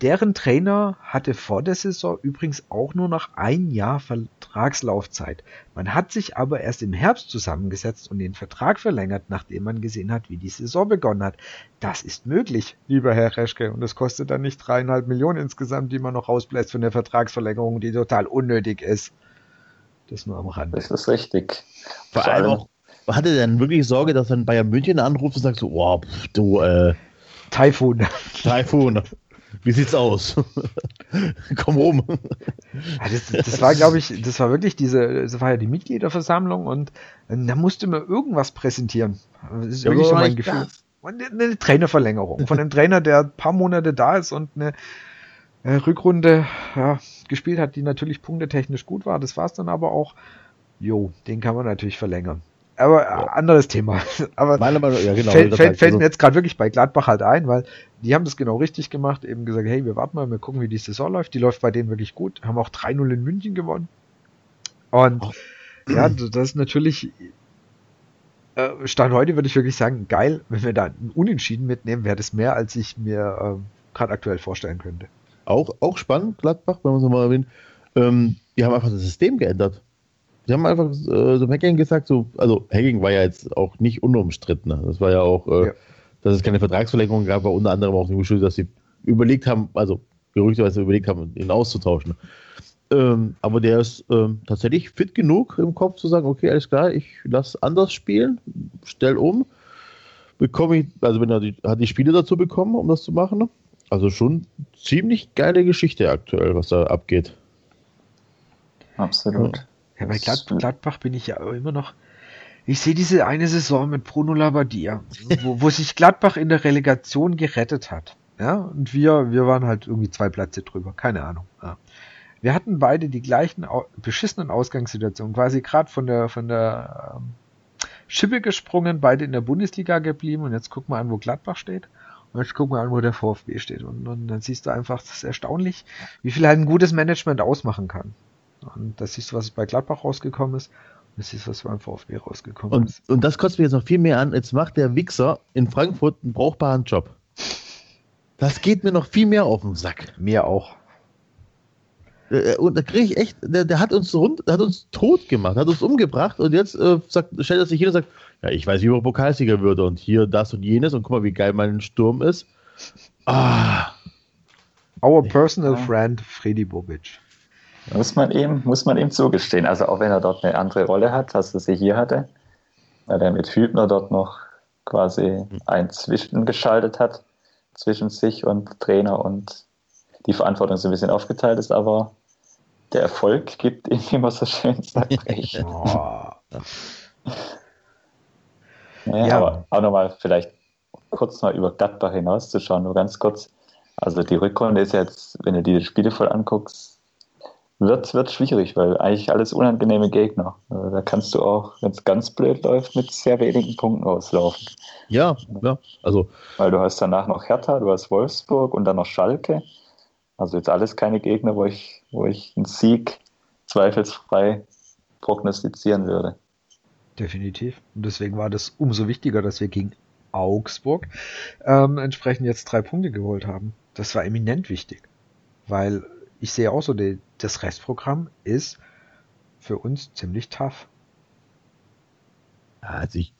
Deren Trainer hatte vor der Saison übrigens auch nur noch ein Jahr Vertragslaufzeit. Man hat sich aber erst im Herbst zusammengesetzt und den Vertrag verlängert, nachdem man gesehen hat, wie die Saison begonnen hat. Das ist möglich, lieber Herr Reschke, und es kostet dann nicht dreieinhalb Millionen insgesamt, die man noch rausbläst von der Vertragsverlängerung, die total unnötig ist. Das nur am Rand. Das ist richtig. Vor, allem auch, hatte er denn wirklich Sorge, dass dann Bayern München anruft und sagt so, oh, du, äh, Taifun. Taifun. Wie sieht's aus? Komm rum. Ja, das, das, war, glaube ich, das war wirklich diese, das war ja die Mitgliederversammlung und äh, da musste man irgendwas präsentieren. Das ist ja, wirklich so mein Gefühl. Eine, eine Trainerverlängerung von einem Trainer, der ein paar Monate da ist und eine äh, Rückrunde ja, gespielt hat, die natürlich punktetechnisch gut war. Das war es dann aber auch. Jo, den kann man natürlich verlängern. Aber ja. anderes Thema. Aber Meine Meinung, ja, genau, fällt, fällt, fällt also mir jetzt gerade wirklich bei Gladbach halt ein, weil die haben das genau richtig gemacht, eben gesagt, hey, wir warten mal, wir gucken, wie die Saison läuft. Die läuft bei denen wirklich gut. Haben auch 3-0 in München gewonnen. Und oh. ja, das ist natürlich äh, Stand heute würde ich wirklich sagen, geil, wenn wir da ein Unentschieden mitnehmen, wäre das mehr, als ich mir äh, gerade aktuell vorstellen könnte. Auch, auch spannend, Gladbach, wenn man es mal erwähnt. Ähm, die haben einfach das System geändert. Die haben einfach äh, so Hacking gesagt, so, also Hacking war ja jetzt auch nicht unumstritten. Ne? Das war ja auch, äh, ja. dass es keine Vertragsverlängerung gab, war unter anderem auch die Schuld, dass sie überlegt haben, also gerüchteweise überlegt haben, ihn auszutauschen. Ähm, aber der ist ähm, tatsächlich fit genug im Kopf zu sagen, okay, alles klar, ich lasse anders spielen, stell um, bekomme ich, also wenn er die, hat die Spiele dazu bekommen, um das zu machen. Ne? Also schon ziemlich geile Geschichte aktuell, was da abgeht. Absolut. Ja, bei Glad Gladbach bin ich ja immer noch. Ich sehe diese eine Saison mit Bruno Labbadia, wo, wo sich Gladbach in der Relegation gerettet hat. Ja, und wir, wir waren halt irgendwie zwei Plätze drüber. Keine Ahnung. Ja. Wir hatten beide die gleichen beschissenen Ausgangssituationen, quasi gerade von der, von der ähm, Schippe gesprungen, beide in der Bundesliga geblieben und jetzt guck mal an, wo Gladbach steht. Und jetzt guck mal an, wo der VfB steht. Und, und dann siehst du einfach, das ist erstaunlich, wie viel halt ein gutes Management ausmachen kann. Und das siehst du, was bei Gladbach rausgekommen ist. Und das siehst du, was beim VfB rausgekommen und, ist. Und das kotzt mir jetzt noch viel mehr an. Jetzt macht der Wichser in Frankfurt einen brauchbaren Job. Das geht mir noch viel mehr auf den Sack. Mir auch. Äh, Und da kriege ich echt, der, der, hat uns rund, der hat uns tot gemacht, hat uns umgebracht und jetzt äh, sagt, stellt er sich hin und sagt, ja, ich weiß, wie man Pokalsieger würde und hier das und jenes und guck mal, wie geil mein Sturm ist. Ah. Our personal ja. friend Freddy Bobic. Muss man ihm, muss man ihm zugestehen. Also auch wenn er dort eine andere Rolle hat, als er sie hier hatte, weil er mit Hübner dort noch quasi ein Zwischen geschaltet hat zwischen sich und Trainer und die Verantwortung so ein bisschen aufgeteilt ist, aber der Erfolg gibt ihm immer so schön recht. oh. ja, ja, aber auch nochmal vielleicht kurz mal über Gladbach hinauszuschauen, nur ganz kurz. Also die Rückrunde ist jetzt, wenn du dir die Spiele voll anguckst, wird, wird schwierig, weil eigentlich alles unangenehme Gegner. Also da kannst du auch, wenn es ganz blöd läuft, mit sehr wenigen Punkten auslaufen. Ja, ja. Also. Weil du hast danach noch Hertha, du hast Wolfsburg und dann noch Schalke. Also jetzt alles keine Gegner, wo ich, wo ich einen Sieg zweifelsfrei prognostizieren würde. Definitiv. Und deswegen war das umso wichtiger, dass wir gegen Augsburg ähm, entsprechend jetzt drei Punkte geholt haben. Das war eminent wichtig. Weil ich sehe auch so, die, das Restprogramm ist für uns ziemlich tough. Also ich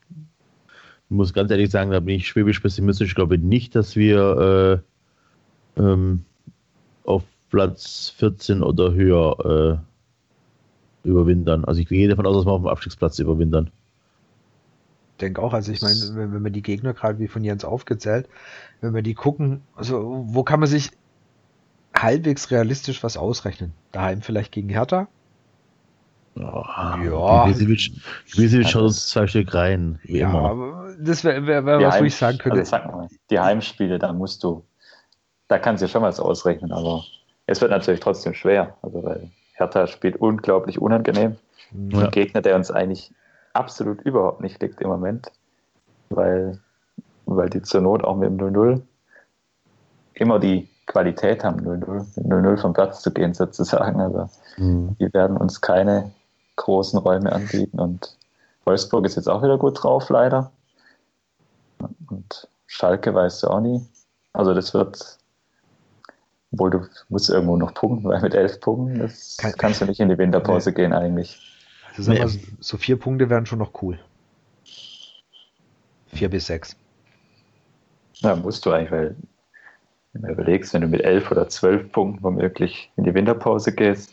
muss ganz ehrlich sagen, da bin ich schwäbisch pessimistisch. Ich glaube nicht, dass wir äh, ähm, auf Platz 14 oder höher äh, überwintern. Also ich gehe davon aus, dass wir auf dem Abstiegsplatz überwintern. Ich denke auch, also ich meine, wenn, wenn man die Gegner gerade wie von Jens aufgezählt, wenn wir die gucken, also wo kann man sich halbwegs realistisch was ausrechnen. Daheim vielleicht gegen Hertha. Oh, ja. Ibisevic schaut uns zwei Stück rein. Wie ja, immer. das wäre wär, wär was, wo ich sagen könnte. Also sag mal, die Heimspiele, da musst du, da kannst du ja schon was ausrechnen, aber es wird natürlich trotzdem schwer. Also, weil Hertha spielt unglaublich unangenehm. Ja. Ein Gegner, der uns eigentlich absolut überhaupt nicht liegt im Moment, weil, weil die zur Not auch mit dem 0-0 immer die Qualität haben, 0-0 vom Platz zu gehen sozusagen. Also mhm. die werden uns keine großen Räume anbieten und Wolfsburg ist jetzt auch wieder gut drauf, leider. Und Schalke weißt du auch nie. Also das wird, obwohl du musst irgendwo noch punkten, weil mit elf Punkten, das Kann, kannst du nicht in die Winterpause nee. gehen eigentlich. Also nee. mal, so vier Punkte wären schon noch cool. Vier bis sechs. Ja, musst du eigentlich, weil wenn du überlegst, wenn du mit elf oder zwölf Punkten womöglich in die Winterpause gehst,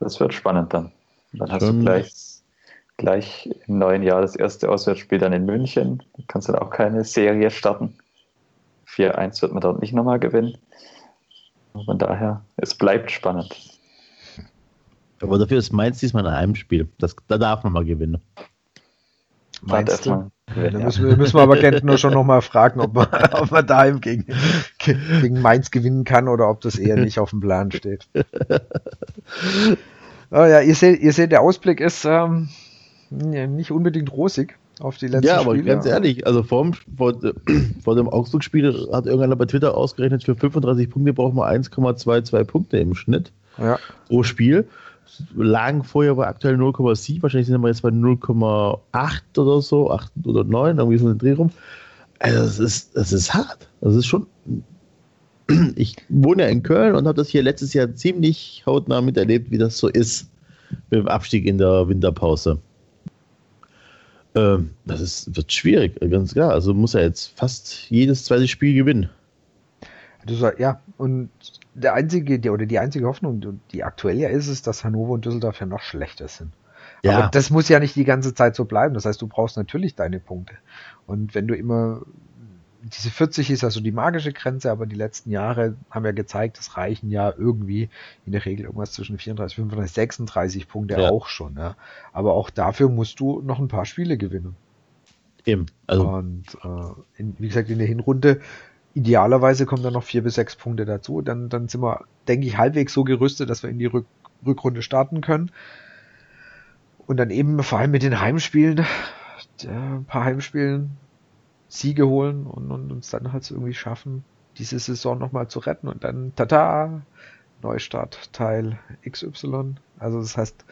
das wird spannend dann. dann hast du gleich, gleich im neuen Jahr das erste Auswärtsspiel dann in München. Da kannst du dann auch keine Serie starten. 4-1 wird man dort nicht nochmal gewinnen. Von daher, es bleibt spannend. Aber dafür ist Mainz diesmal ein Heimspiel. Das, da darf man mal gewinnen. Meinst du? Ja, da müssen wir, müssen wir aber Gentner schon nochmal fragen, ob man, ob man daheim gegen, gegen Mainz gewinnen kann oder ob das eher nicht auf dem Plan steht. Oh ja, ihr seht, ihr seht, der Ausblick ist ähm, nicht unbedingt rosig auf die letzten Ja, aber Spiele. ganz ehrlich, also vor, vor, vor dem Augsburg-Spiel hat irgendeiner bei Twitter ausgerechnet, für 35 Punkte braucht man 1,22 Punkte im Schnitt ja. pro Spiel lagen vorher bei aktuell 0,7, wahrscheinlich sind wir jetzt bei 0,8 oder so, 8 oder 9, irgendwie so ein Dreh rum. Also das ist, das ist hart. Das ist schon. Ich wohne ja in Köln und habe das hier letztes Jahr ziemlich hautnah miterlebt, wie das so ist mit dem Abstieg in der Winterpause. Ähm, das ist, wird schwierig, ganz klar. Also muss er jetzt fast jedes zweite Spiel gewinnen. ja, und der einzige, die, oder die einzige Hoffnung, die aktuell ja ist, ist, dass Hannover und Düsseldorf ja noch schlechter sind. Ja. Aber das muss ja nicht die ganze Zeit so bleiben. Das heißt, du brauchst natürlich deine Punkte. Und wenn du immer diese 40 ist also die magische Grenze, aber die letzten Jahre haben ja gezeigt, das reichen ja irgendwie in der Regel irgendwas zwischen 34, 35, 36 Punkte ja. auch schon. Ja. Aber auch dafür musst du noch ein paar Spiele gewinnen. Eben. Also. Und äh, in, wie gesagt, in der Hinrunde idealerweise kommen dann noch vier bis sechs Punkte dazu. Dann, dann sind wir, denke ich, halbwegs so gerüstet, dass wir in die Rück Rückrunde starten können. Und dann eben vor allem mit den Heimspielen, ein paar Heimspielen, Siege holen und, und uns dann halt irgendwie schaffen, diese Saison nochmal zu retten und dann tata, Neustart Teil XY. Also das heißt,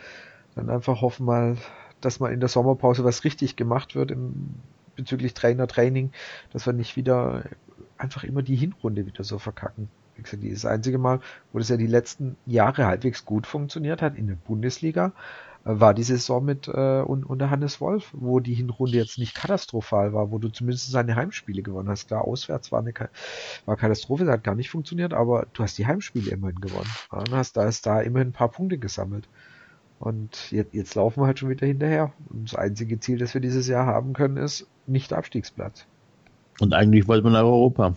dann einfach hoffen mal, dass mal in der Sommerpause was richtig gemacht wird im, bezüglich Trainer, Training, dass wir nicht wieder einfach immer die Hinrunde wieder so verkacken. Wie gesagt, das einzige Mal, wo das ja die letzten Jahre halbwegs gut funktioniert hat in der Bundesliga, war die Saison mit äh, unter Hannes Wolf, wo die Hinrunde jetzt nicht katastrophal war, wo du zumindest seine Heimspiele gewonnen hast. Klar, auswärts war eine war Katastrophe, das hat gar nicht funktioniert, aber du hast die Heimspiele immerhin gewonnen. Ja, hast da ist da immerhin ein paar Punkte gesammelt. Und jetzt, jetzt laufen wir halt schon wieder hinterher. Und das einzige Ziel, das wir dieses Jahr haben können, ist nicht Abstiegsplatz. Und eigentlich wollte man nach Europa.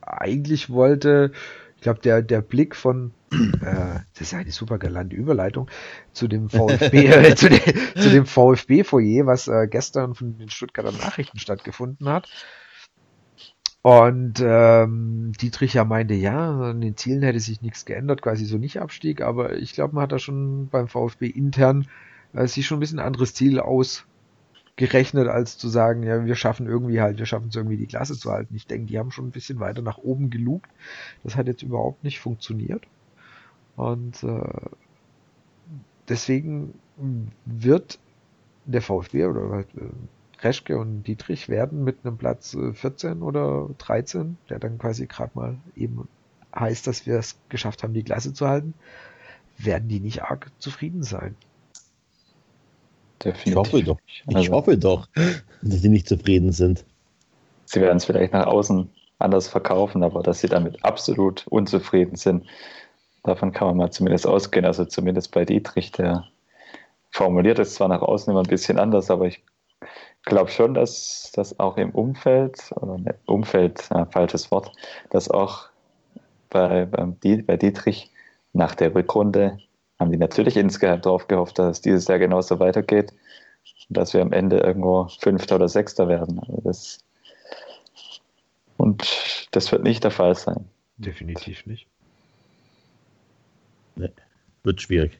Eigentlich wollte, ich glaube, der, der Blick von äh, das ist eine super galante Überleitung zu dem VfB, äh, zu, de, zu, dem VfB-Foyer, was äh, gestern von den Stuttgarter Nachrichten stattgefunden hat. Und ähm, Dietrich ja meinte, ja, an den Zielen hätte sich nichts geändert, quasi so nicht Abstieg, aber ich glaube, man hat da schon beim VfB intern äh, sich schon ein bisschen anderes Ziel aus gerechnet, als zu sagen, ja, wir schaffen irgendwie halt, wir schaffen es irgendwie die Klasse zu halten. Ich denke, die haben schon ein bisschen weiter nach oben gelugt. Das hat jetzt überhaupt nicht funktioniert. Und äh, deswegen wird der VfB oder halt, äh, Reschke und Dietrich werden mit einem Platz 14 äh, oder 13, der dann quasi gerade mal eben heißt, dass wir es geschafft haben, die Klasse zu halten, werden die nicht arg zufrieden sein. Definitiv. Ich hoffe doch. Ich also, hoffe doch, dass sie nicht zufrieden sind. Sie werden es vielleicht nach außen anders verkaufen, aber dass sie damit absolut unzufrieden sind, davon kann man mal zumindest ausgehen. Also zumindest bei Dietrich, der formuliert es zwar nach außen immer ein bisschen anders, aber ich glaube schon, dass das auch im Umfeld, oder ne, Umfeld, äh, falsches Wort, dass auch bei, bei Dietrich nach der Rückrunde haben die natürlich insgeheim darauf gehofft, dass es dieses Jahr genauso weitergeht und dass wir am Ende irgendwo Fünfter oder Sechster werden. Also das, und das wird nicht der Fall sein. Definitiv nicht. Nee, wird schwierig.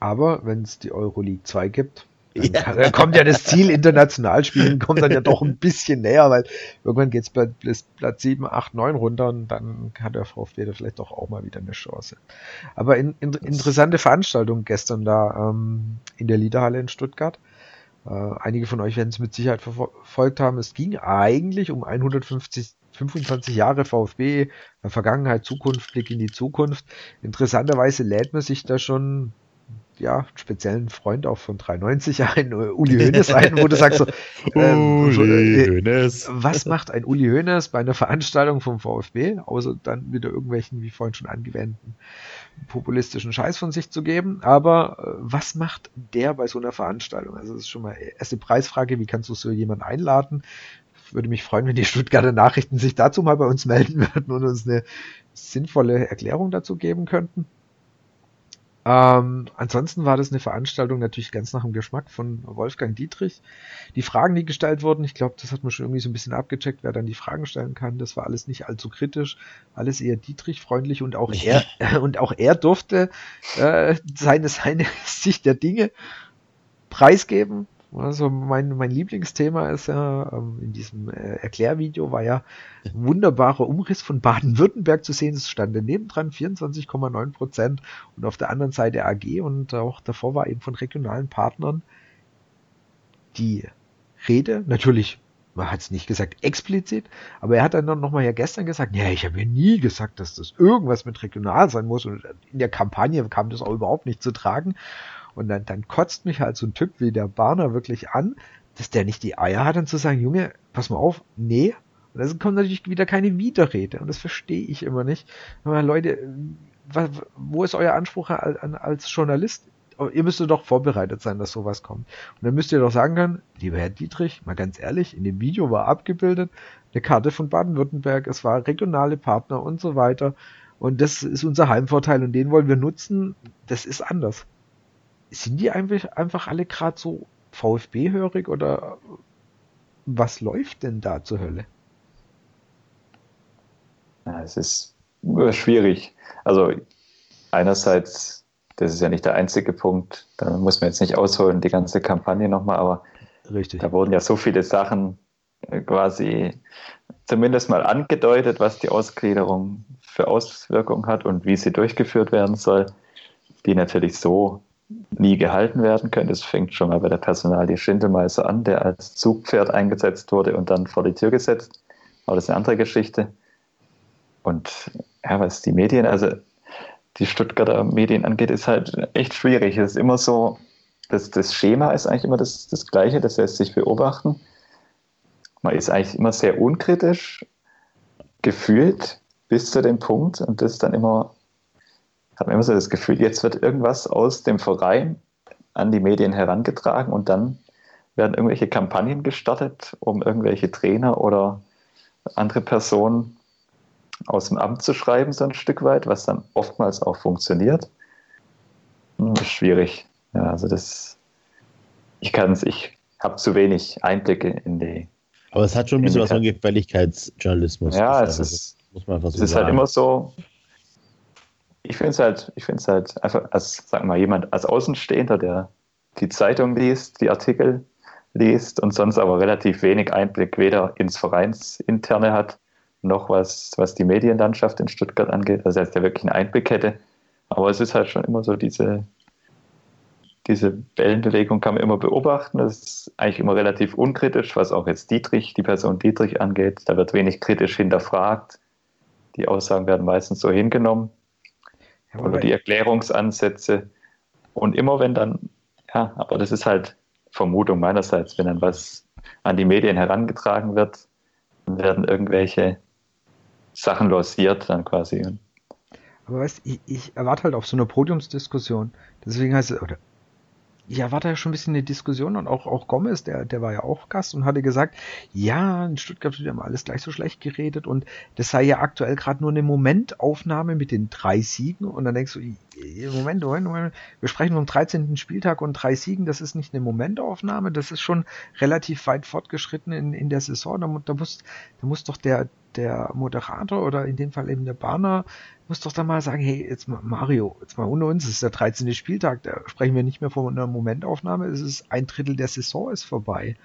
Aber wenn es die Euroleague 2 gibt, ja. kommt ja das Ziel international spielen, kommt dann ja doch ein bisschen näher, weil irgendwann geht es bis Platz 7, 8, 9 runter und dann hat der VfB da vielleicht doch auch mal wieder eine Chance. Aber in, in, interessante Veranstaltung gestern da ähm, in der Liederhalle in Stuttgart. Äh, einige von euch werden es mit Sicherheit verfolgt haben. Es ging eigentlich um 150 25 Jahre VfB, Vergangenheit, Zukunft, Blick in die Zukunft. Interessanterweise lädt man sich da schon ja, speziellen Freund auch von 390 ein, Uli Hoeneß ein, wo du sagst so, ähm, Uli Hoeneß. was macht ein Uli Hoeneß bei einer Veranstaltung vom VfB, außer dann wieder irgendwelchen, wie vorhin schon angewendeten, populistischen Scheiß von sich zu geben, aber äh, was macht der bei so einer Veranstaltung? Also das ist schon mal erste Preisfrage, wie kannst du so jemanden einladen? würde mich freuen, wenn die Stuttgarter Nachrichten sich dazu mal bei uns melden würden und uns eine sinnvolle Erklärung dazu geben könnten. Ähm, ansonsten war das eine Veranstaltung natürlich ganz nach dem Geschmack von Wolfgang Dietrich. Die Fragen, die gestellt wurden, ich glaube, das hat man schon irgendwie so ein bisschen abgecheckt, wer dann die Fragen stellen kann. Das war alles nicht allzu kritisch, alles eher Dietrich-freundlich und auch er und auch er durfte äh, seine seine Sicht der Dinge preisgeben. Also mein, mein Lieblingsthema ist ja, ähm, in diesem äh, Erklärvideo war ja ein wunderbarer Umriss von Baden-Württemberg zu sehen. Es stand daneben dran 24,9 Prozent und auf der anderen Seite AG und auch davor war eben von regionalen Partnern die Rede. Natürlich, man hat es nicht gesagt explizit, aber er hat dann noch mal ja gestern gesagt, ja, ich habe ja nie gesagt, dass das irgendwas mit regional sein muss und in der Kampagne kam das auch überhaupt nicht zu tragen. Und dann, dann kotzt mich halt so ein Typ wie der Barner wirklich an, dass der nicht die Eier hat, dann zu sagen, Junge, pass mal auf, nee. Und dann kommt natürlich wieder keine Widerrede. Und das verstehe ich immer nicht. Aber Leute, was, wo ist euer Anspruch als Journalist? ihr müsstet doch vorbereitet sein, dass sowas kommt. Und dann müsst ihr doch sagen können, lieber Herr Dietrich, mal ganz ehrlich, in dem Video war abgebildet eine Karte von Baden-Württemberg, es war regionale Partner und so weiter. Und das ist unser Heimvorteil und den wollen wir nutzen. Das ist anders. Sind die einfach, einfach alle gerade so VfB-hörig oder was läuft denn da zur Hölle? Ja, es ist schwierig. Also einerseits, das ist ja nicht der einzige Punkt, da muss man jetzt nicht ausholen, die ganze Kampagne nochmal, aber Richtig. da wurden ja so viele Sachen äh, quasi zumindest mal angedeutet, was die Ausgliederung für Auswirkungen hat und wie sie durchgeführt werden soll, die natürlich so nie gehalten werden können. Das fängt schon mal bei der Personalie Schindelmeister an, der als Zugpferd eingesetzt wurde und dann vor die Tür gesetzt. Aber das ist eine andere Geschichte. Und ja, was die Medien, also die Stuttgarter Medien angeht, ist halt echt schwierig. Es ist immer so, das, das Schema ist eigentlich immer das, das gleiche, das lässt sich beobachten. Man ist eigentlich immer sehr unkritisch gefühlt bis zu dem Punkt und das ist dann immer, hat man immer so das Gefühl, jetzt wird irgendwas aus dem Verein an die Medien herangetragen und dann werden irgendwelche Kampagnen gestartet, um irgendwelche Trainer oder andere Personen aus dem Amt zu schreiben, so ein Stück weit, was dann oftmals auch funktioniert. Hm, schwierig. Ja, also das, ich kann es, ich habe zu wenig Einblicke in die. Aber es hat schon ein bisschen was von Gefälligkeitsjournalismus. Ja, es ist, muss man es so ist halt immer so. Ich finde es halt, ich finde halt einfach als, sag mal, jemand als Außenstehender, der die Zeitung liest, die Artikel liest und sonst aber relativ wenig Einblick weder ins Vereinsinterne hat, noch was, was die Medienlandschaft in Stuttgart angeht. Also, heißt, der wirklich einen Einblick hätte. Aber es ist halt schon immer so diese, diese Wellenbewegung kann man immer beobachten. Das ist eigentlich immer relativ unkritisch, was auch jetzt Dietrich, die Person Dietrich angeht. Da wird wenig kritisch hinterfragt. Die Aussagen werden meistens so hingenommen. Ja, oder die Erklärungsansätze. Und immer wenn dann, ja, aber das ist halt Vermutung meinerseits, wenn dann was an die Medien herangetragen wird, dann werden irgendwelche Sachen losiert dann quasi. Aber weißt ich, ich erwarte halt auf so eine Podiumsdiskussion. Deswegen heißt es, oder ja, war da schon ein bisschen eine Diskussion und auch, auch Gomez, der, der war ja auch Gast und hatte gesagt, ja, in Stuttgart wird ja mal alles gleich so schlecht geredet und das sei ja aktuell gerade nur eine Momentaufnahme mit den drei Siegen und dann denkst du, Moment, Moment, Moment, wir sprechen vom 13. Spieltag und drei Siegen, das ist nicht eine Momentaufnahme, das ist schon relativ weit fortgeschritten in, in der Saison, da, da, muss, da muss doch der, der Moderator oder in dem Fall eben der Banner muss doch dann mal sagen, hey, jetzt mal Mario, jetzt mal ohne uns, es ist der 13. Spieltag, da sprechen wir nicht mehr von einer Momentaufnahme, es ist ein Drittel der Saison ist vorbei.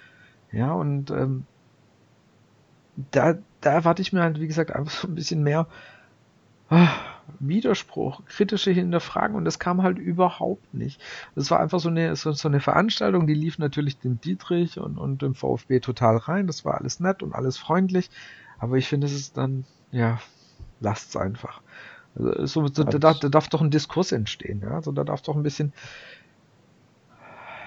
Ja, und ähm, da, da erwarte ich mir halt, wie gesagt, einfach so ein bisschen mehr Widerspruch, kritische Hinterfragen und das kam halt überhaupt nicht. Das war einfach so eine, so, so eine Veranstaltung, die lief natürlich dem Dietrich und, und dem VfB total rein, das war alles nett und alles freundlich, aber ich finde, es ist dann, ja, lasst's einfach. Also, so, so, da, da, darf doch ein Diskurs entstehen, ja. Also da darf doch ein bisschen.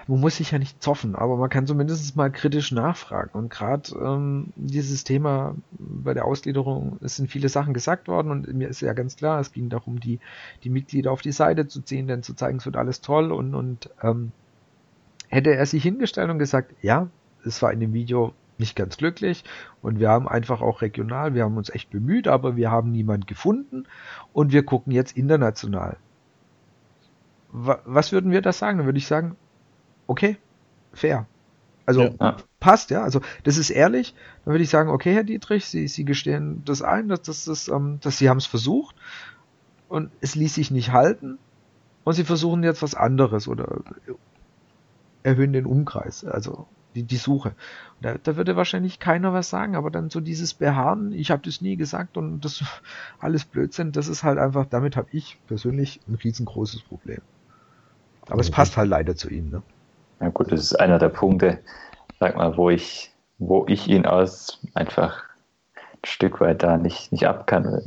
Man muss sich ja nicht zoffen, aber man kann zumindest mal kritisch nachfragen. Und gerade ähm, dieses Thema bei der Ausgliederung, es sind viele Sachen gesagt worden und mir ist ja ganz klar, es ging darum, die, die Mitglieder auf die Seite zu ziehen, denn zu zeigen, es wird alles toll und, und ähm, hätte er sich hingestellt und gesagt, ja, es war in dem Video nicht ganz glücklich und wir haben einfach auch regional, wir haben uns echt bemüht, aber wir haben niemand gefunden und wir gucken jetzt international. Was würden wir da sagen? Dann würde ich sagen, okay, fair. Also ja. passt, ja. Also das ist ehrlich. Dann würde ich sagen, okay, Herr Dietrich, Sie, Sie gestehen das ein, dass, das, das, ähm, dass Sie haben es versucht und es ließ sich nicht halten und Sie versuchen jetzt was anderes oder erhöhen den Umkreis. Also die, die Suche. Da, da würde wahrscheinlich keiner was sagen, aber dann so dieses Beharren, ich habe das nie gesagt und das alles Blödsinn, das ist halt einfach, damit habe ich persönlich ein riesengroßes Problem. Aber es passt halt leider zu ihm. Ne? Ja gut, das ist einer der Punkte, sag mal, wo ich, wo ich ihn aus einfach ein Stück weit da nicht, nicht ab kann.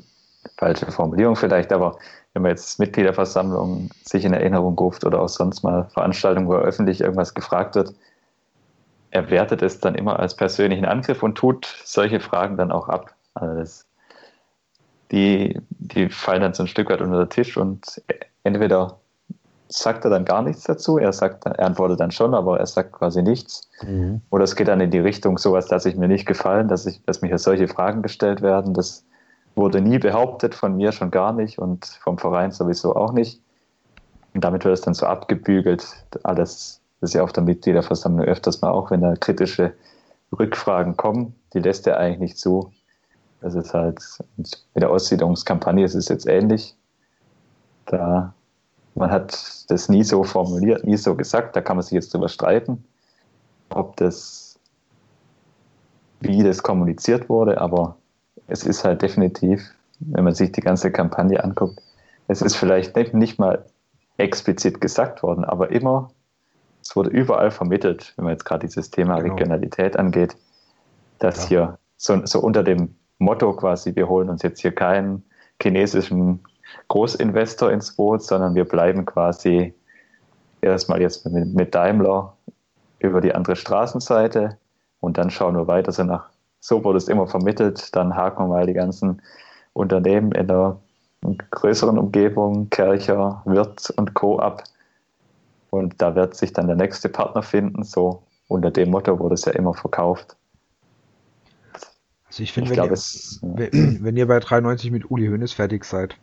Falsche Formulierung vielleicht, aber wenn man jetzt Mitgliederversammlungen sich in Erinnerung ruft oder auch sonst mal Veranstaltungen, wo öffentlich irgendwas gefragt wird, er wertet es dann immer als persönlichen Angriff und tut solche Fragen dann auch ab. Also das, die, die fallen dann so ein Stück weit unter den Tisch und entweder sagt er dann gar nichts dazu. Er sagt, er antwortet dann schon, aber er sagt quasi nichts. Mhm. Oder es geht dann in die Richtung, sowas lasse ich mir nicht gefallen, dass ich, dass mir hier solche Fragen gestellt werden. Das wurde nie behauptet, von mir schon gar nicht und vom Verein sowieso auch nicht. Und damit wird es dann so abgebügelt. Alles, das ist ja auf der Mitgliederversammlung öfters mal auch, wenn da kritische Rückfragen kommen, die lässt er eigentlich nicht zu. Das ist halt, mit der Aussiedlungskampagne ist es jetzt ähnlich. Da, man hat das nie so formuliert, nie so gesagt, da kann man sich jetzt drüber streiten, ob das, wie das kommuniziert wurde, aber es ist halt definitiv, wenn man sich die ganze Kampagne anguckt, es ist vielleicht nicht, nicht mal explizit gesagt worden, aber immer, es wurde überall vermittelt, wenn man jetzt gerade dieses Thema genau. Regionalität angeht, dass ja. hier so, so unter dem Motto quasi, wir holen uns jetzt hier keinen chinesischen Großinvestor ins Boot, sondern wir bleiben quasi erstmal jetzt mit, mit Daimler über die andere Straßenseite und dann schauen wir weiter so nach so wurde es immer vermittelt. Dann haken wir mal die ganzen Unternehmen in der größeren Umgebung, Kercher, Wirt und Co. ab. Und da wird sich dann der nächste Partner finden. So unter dem Motto wurde es ja immer verkauft. Also ich finde, wenn, wenn, ihr bei 93 mit Uli Hoeneß fertig seid,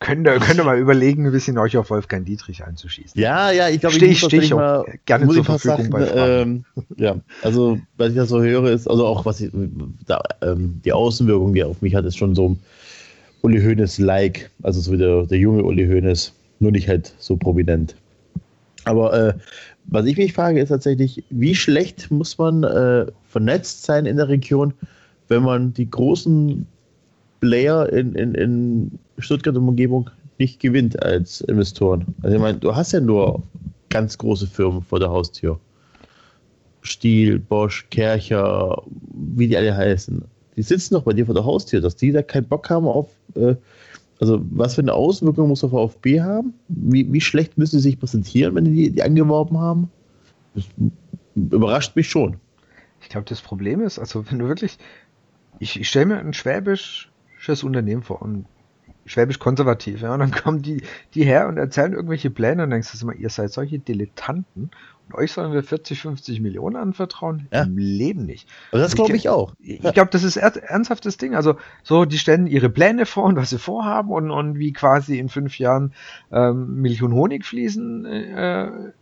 könnt, ihr, könnt ihr mal überlegen, ein bisschen euch auf Wolfgang Dietrich einzuschießen. Ja, ja, ich glaube, ich, ich steh ich mal, gerne zur Verfügung sagen, bei ähm, Ja, also was ich da so höre, ist, also auch was ich, da, ähm, die Außenwirkung, die auf mich hat, ist schon so Uli Hoeneß-like, also so wie der, der junge Uli Hoeneß, nur nicht halt so prominent. Aber äh, was ich mich frage, ist tatsächlich, wie schlecht muss man äh, vernetzt sein in der Region, wenn man die großen Player in, in, in Stuttgart und Umgebung nicht gewinnt als Investoren. Also ich meine, du hast ja nur ganz große Firmen vor der Haustür. Stiel, Bosch, Kercher, wie die alle heißen. Die sitzen doch bei dir vor der Haustür, dass die da keinen Bock haben auf, äh, also was für eine Auswirkung muss der VfB haben? Wie, wie schlecht müssen sie sich präsentieren, wenn die die angeworben haben? Das überrascht mich schon. Ich glaube, das Problem ist, also wenn du wirklich, ich, ich stelle mir ein Schwäbisch schönes Unternehmen vor und schwäbisch konservativ. Ja, und dann kommen die, die her und erzählen irgendwelche Pläne und denkst du immer, ihr seid solche Dilettanten und euch sollen wir 40, 50 Millionen anvertrauen? Ja. Im Leben nicht. Und das glaube ich auch. Ich, glaube, das ist er, ernsthaftes Ding. Also so, die stellen ihre Pläne vor und was sie vorhaben und, und wie quasi in fünf Jahren ähm, und Honig fließen äh,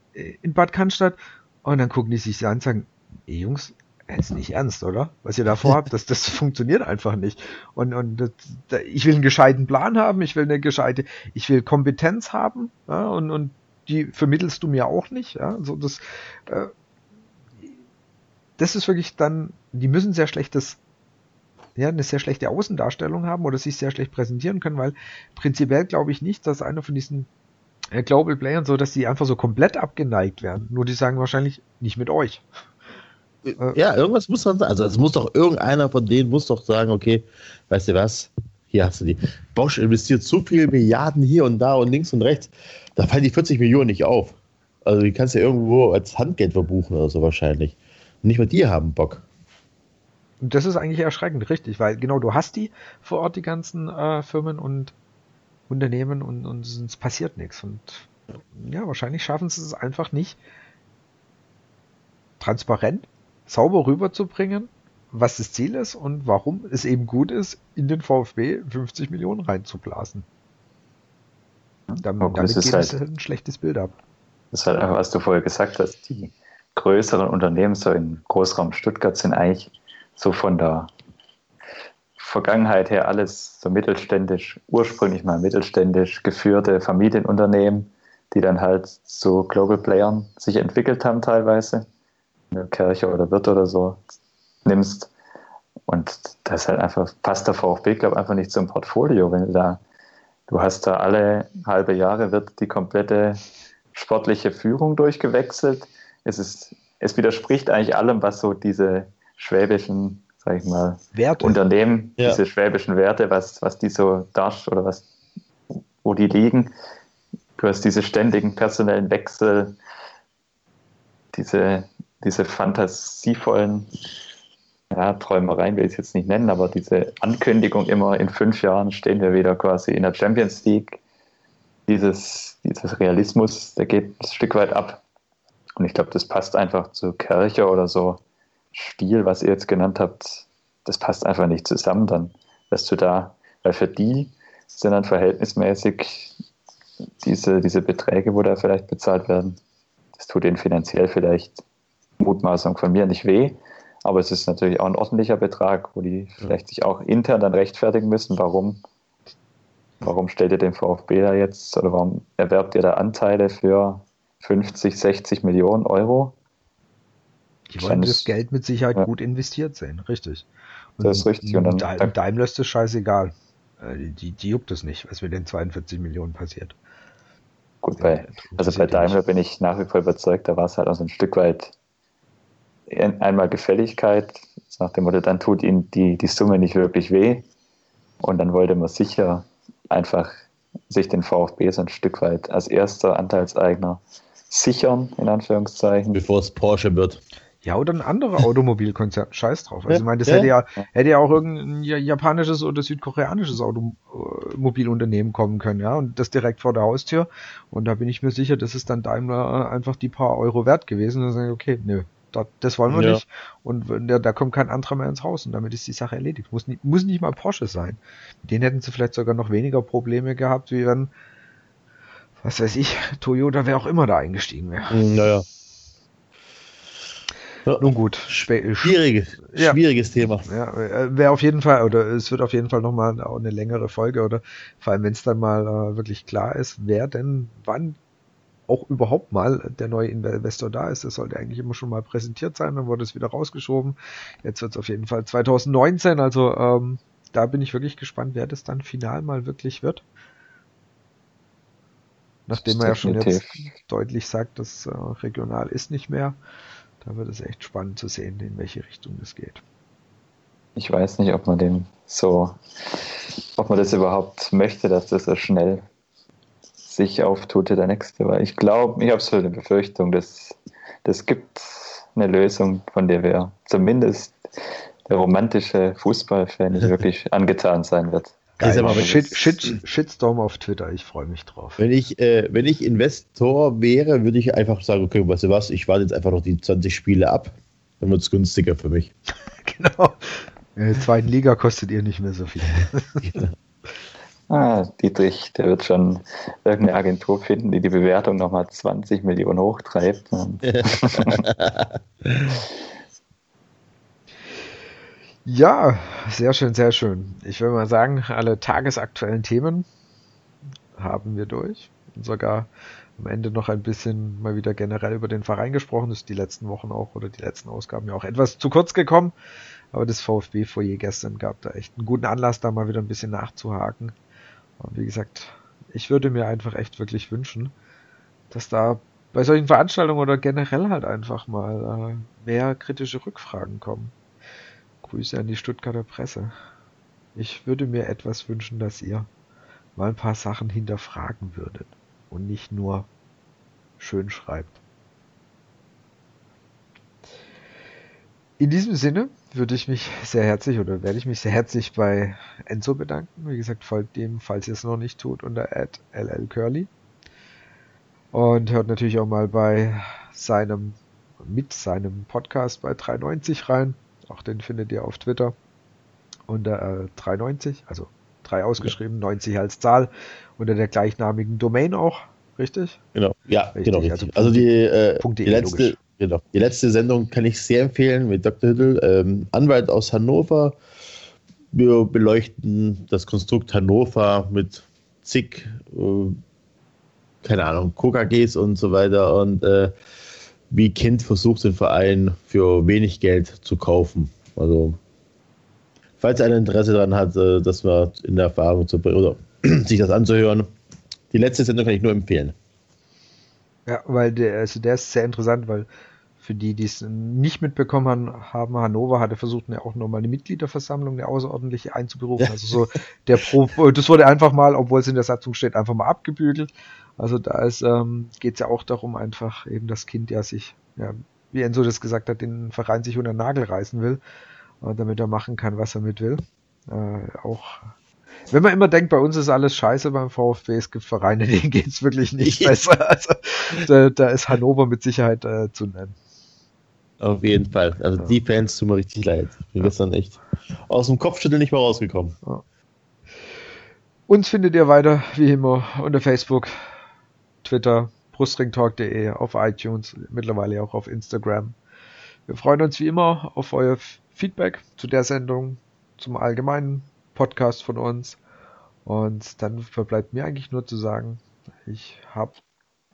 in Bad Cannstatt und dann gucken die sich an und sagen, ey Jungs, ist nicht ernst, oder? Was ihr da vorhabt, das, das funktioniert einfach nicht. Und, und das, ich will einen gescheiten Plan haben, ich will eine gescheite, ich will Kompetenz haben, ja, und, und die vermittelst du mir auch nicht, ja. So das, äh, das ist wirklich dann, die müssen sehr schlechtes, ja, eine sehr schlechte Außendarstellung haben oder sich sehr schlecht präsentieren können, weil prinzipiell glaube ich nicht, dass einer von diesen äh, Global Playern so, dass die einfach so komplett abgeneigt werden. Nur die sagen wahrscheinlich nicht mit euch. Ja, irgendwas muss man sagen. Also es muss doch irgendeiner von denen muss doch sagen, okay, weißt du was, hier hast du die. Bosch investiert so viele Milliarden hier und da und links und rechts, da fallen die 40 Millionen nicht auf. Also die kannst du ja irgendwo als Handgeld verbuchen oder so wahrscheinlich. Und nicht mal die haben Bock. Das ist eigentlich erschreckend, richtig, weil genau du hast die vor Ort, die ganzen äh, Firmen und Unternehmen und, und es passiert nichts. Und ja, wahrscheinlich schaffen sie es einfach nicht, transparent sauber rüberzubringen, was das Ziel ist und warum es eben gut ist, in den VfB 50 Millionen reinzublasen. Damit, okay, damit geht halt, ein schlechtes Bild ab. Das ist halt einfach, was du vorher gesagt hast, die größeren Unternehmen so im Großraum Stuttgart sind eigentlich so von der Vergangenheit her alles so mittelständisch, ursprünglich mal mittelständisch geführte Familienunternehmen, die dann halt zu Global Playern sich entwickelt haben teilweise eine Kirche oder Wirt oder so nimmst. Und das halt einfach, passt der VfB, glaube ich, einfach nicht zum Portfolio, wenn du da, du hast da alle halbe Jahre wird die komplette sportliche Führung durchgewechselt. Es ist, es widerspricht eigentlich allem, was so diese schwäbischen, sag ich mal, Werte. Unternehmen, ja. diese schwäbischen Werte, was, was die so darstellen oder was, wo die liegen. Du hast diese ständigen personellen Wechsel, diese diese fantasievollen ja, Träumereien will ich es jetzt nicht nennen, aber diese Ankündigung immer in fünf Jahren stehen wir wieder quasi in der Champions League. dieses, dieses Realismus, der geht ein Stück weit ab. Und ich glaube, das passt einfach zu Kirche oder so Stil, was ihr jetzt genannt habt, das passt einfach nicht zusammen dann, dass du da, weil für die sind dann verhältnismäßig diese, diese Beträge, wo da vielleicht bezahlt werden, das tut ihnen finanziell vielleicht Mutmaßung von mir nicht weh, aber es ist natürlich auch ein ordentlicher Betrag, wo die vielleicht sich auch intern dann rechtfertigen müssen, warum, warum stellt ihr den VfB da jetzt oder warum erwerbt ihr da Anteile für 50, 60 Millionen Euro? Die wollen das Geld mit Sicherheit ja. gut investiert sehen, richtig. Und das ist richtig. Und dann, dann Daimler ist das scheißegal. Äh, die, die juckt es nicht, was mit den 42 Millionen passiert. Gut, bei, also bei Daimler bin ich nach wie vor überzeugt, da war es halt auch so ein Stück weit einmal Gefälligkeit, nach dem Motto, dann tut ihnen die, die Summe nicht wirklich weh. Und dann wollte man sicher einfach sich den VfB so ein Stück weit als erster Anteilseigner sichern, in Anführungszeichen. Bevor es Porsche wird. Ja, oder ein anderer Automobilkonzern. Scheiß drauf. Also, ich meine, das ja. hätte ja, hätte ja auch irgendein japanisches oder südkoreanisches Automobilunternehmen kommen können, ja, und das direkt vor der Haustür. Und da bin ich mir sicher, das ist dann Daimler einfach die paar Euro wert gewesen. Und dann sage ich, okay, nö, das wollen wir ja. nicht. Und da, da, kommt kein anderer mehr ins Haus und damit ist die Sache erledigt. Muss nicht, muss nicht mal Porsche sein. Mit denen hätten sie vielleicht sogar noch weniger Probleme gehabt, wie wenn, was weiß ich, Toyota, wer auch immer da eingestiegen wäre. Naja. Ja, Nun gut. Schwieriges, ja. schwieriges Thema. Ja, äh, wäre auf jeden Fall, oder es wird auf jeden Fall nochmal eine längere Folge, oder vor allem, wenn es dann mal äh, wirklich klar ist, wer denn wann auch überhaupt mal der neue Investor da ist. Das sollte eigentlich immer schon mal präsentiert sein, dann wurde es wieder rausgeschoben. Jetzt wird es auf jeden Fall 2019, also ähm, da bin ich wirklich gespannt, wer das dann final mal wirklich wird. Nachdem man ja schon jetzt deutlich sagt, dass äh, regional ist nicht mehr. Da wird es echt spannend zu sehen, in welche Richtung es geht. Ich weiß nicht, ob man dem so, ob man das überhaupt möchte, dass das so schnell sich auftut, der nächste. Weil ich glaube, ich habe so eine Befürchtung, dass das gibt eine Lösung, von der wir zumindest der romantische Fußballfan nicht wirklich angetan sein wird. Geil, aber Shit, Shit, Shitstorm auf Twitter, ich freue mich drauf. Wenn ich, äh, wenn ich Investor wäre, würde ich einfach sagen, okay, weißt du was, ich warte jetzt einfach noch die 20 Spiele ab, dann wird es günstiger für mich. genau. In der zweiten Liga kostet ihr nicht mehr so viel. genau. Ah, Dietrich, der wird schon irgendeine Agentur finden, die die Bewertung nochmal 20 Millionen hochtreibt. Ja, sehr schön, sehr schön. Ich würde mal sagen, alle tagesaktuellen Themen haben wir durch. Und sogar am Ende noch ein bisschen mal wieder generell über den Verein gesprochen. Das ist die letzten Wochen auch oder die letzten Ausgaben ja auch etwas zu kurz gekommen. Aber das VfB-Foyer gestern gab da echt einen guten Anlass, da mal wieder ein bisschen nachzuhaken. Und wie gesagt, ich würde mir einfach echt wirklich wünschen, dass da bei solchen Veranstaltungen oder generell halt einfach mal äh, mehr kritische Rückfragen kommen. Grüße an die Stuttgarter Presse. Ich würde mir etwas wünschen, dass ihr mal ein paar Sachen hinterfragen würdet und nicht nur schön schreibt. In diesem Sinne würde ich mich sehr herzlich oder werde ich mich sehr herzlich bei Enzo bedanken. Wie gesagt, folgt dem, falls ihr es noch nicht tut, unter llcurly. Und hört natürlich auch mal bei seinem, mit seinem Podcast bei 390 rein. Auch den findet ihr auf Twitter unter äh, 390, also 3 ausgeschrieben, ja. 90 als Zahl, unter der gleichnamigen Domain auch, richtig? Genau, ja, richtig. genau. Richtig. Also, also die, äh, die, letzte, genau, die letzte Sendung kann ich sehr empfehlen mit Dr. Hüttel, ähm, Anwalt aus Hannover. Wir beleuchten das Konstrukt Hannover mit zig, äh, keine Ahnung, KKGs und so weiter und äh, wie Kind versucht, den Verein für wenig Geld zu kaufen. Also, falls einer Interesse daran hat, äh, das mal in der Erfahrung zu bringen oder sich das anzuhören, die letzte Sendung kann ich nur empfehlen. Ja, weil der, also der ist sehr interessant, weil für die, die es nicht mitbekommen haben, Hannover hatte versucht, eine, auch nochmal eine Mitgliederversammlung, eine außerordentliche einzuberufen. Ja. Also so der Pro, das wurde einfach mal, obwohl es in der Satzung steht, einfach mal abgebügelt. Also da ähm, geht es ja auch darum, einfach eben das Kind ja sich, ja, wie Enzo das gesagt hat, den Verein sich unter den Nagel reißen will, äh, damit er machen kann, was er mit will. Äh, auch wenn man immer denkt, bei uns ist alles scheiße beim VfB, es gibt Vereine, denen geht es wirklich nicht besser. Also da, da, ist Hannover mit Sicherheit äh, zu nennen. Auf jeden Fall. Also ja. die Fans tun mir richtig leid. Wir sind dann echt aus dem Kopfschütteln nicht mehr rausgekommen. Ja. Uns findet ihr weiter, wie immer, unter Facebook, Twitter, brustringtalk.de, auf iTunes, mittlerweile auch auf Instagram. Wir freuen uns wie immer auf euer Feedback zu der Sendung, zum allgemeinen Podcast von uns. Und dann verbleibt mir eigentlich nur zu sagen, ich habe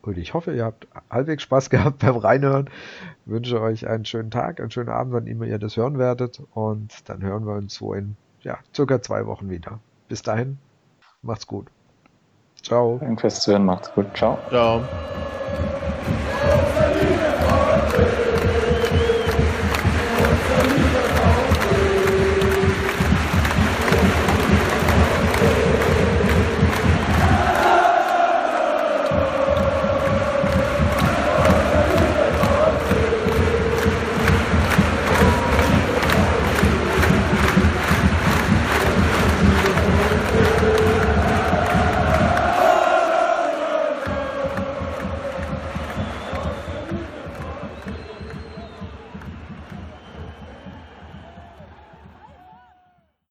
und ich hoffe, ihr habt halbwegs Spaß gehabt beim Reinhören. Ich wünsche euch einen schönen Tag, einen schönen Abend, wann immer ihr das hören werdet. Und dann hören wir uns so in ja, circa zwei Wochen wieder. Bis dahin, macht's gut. Ciao. Danke fürs Zuhören, macht's gut. Ciao. Ciao.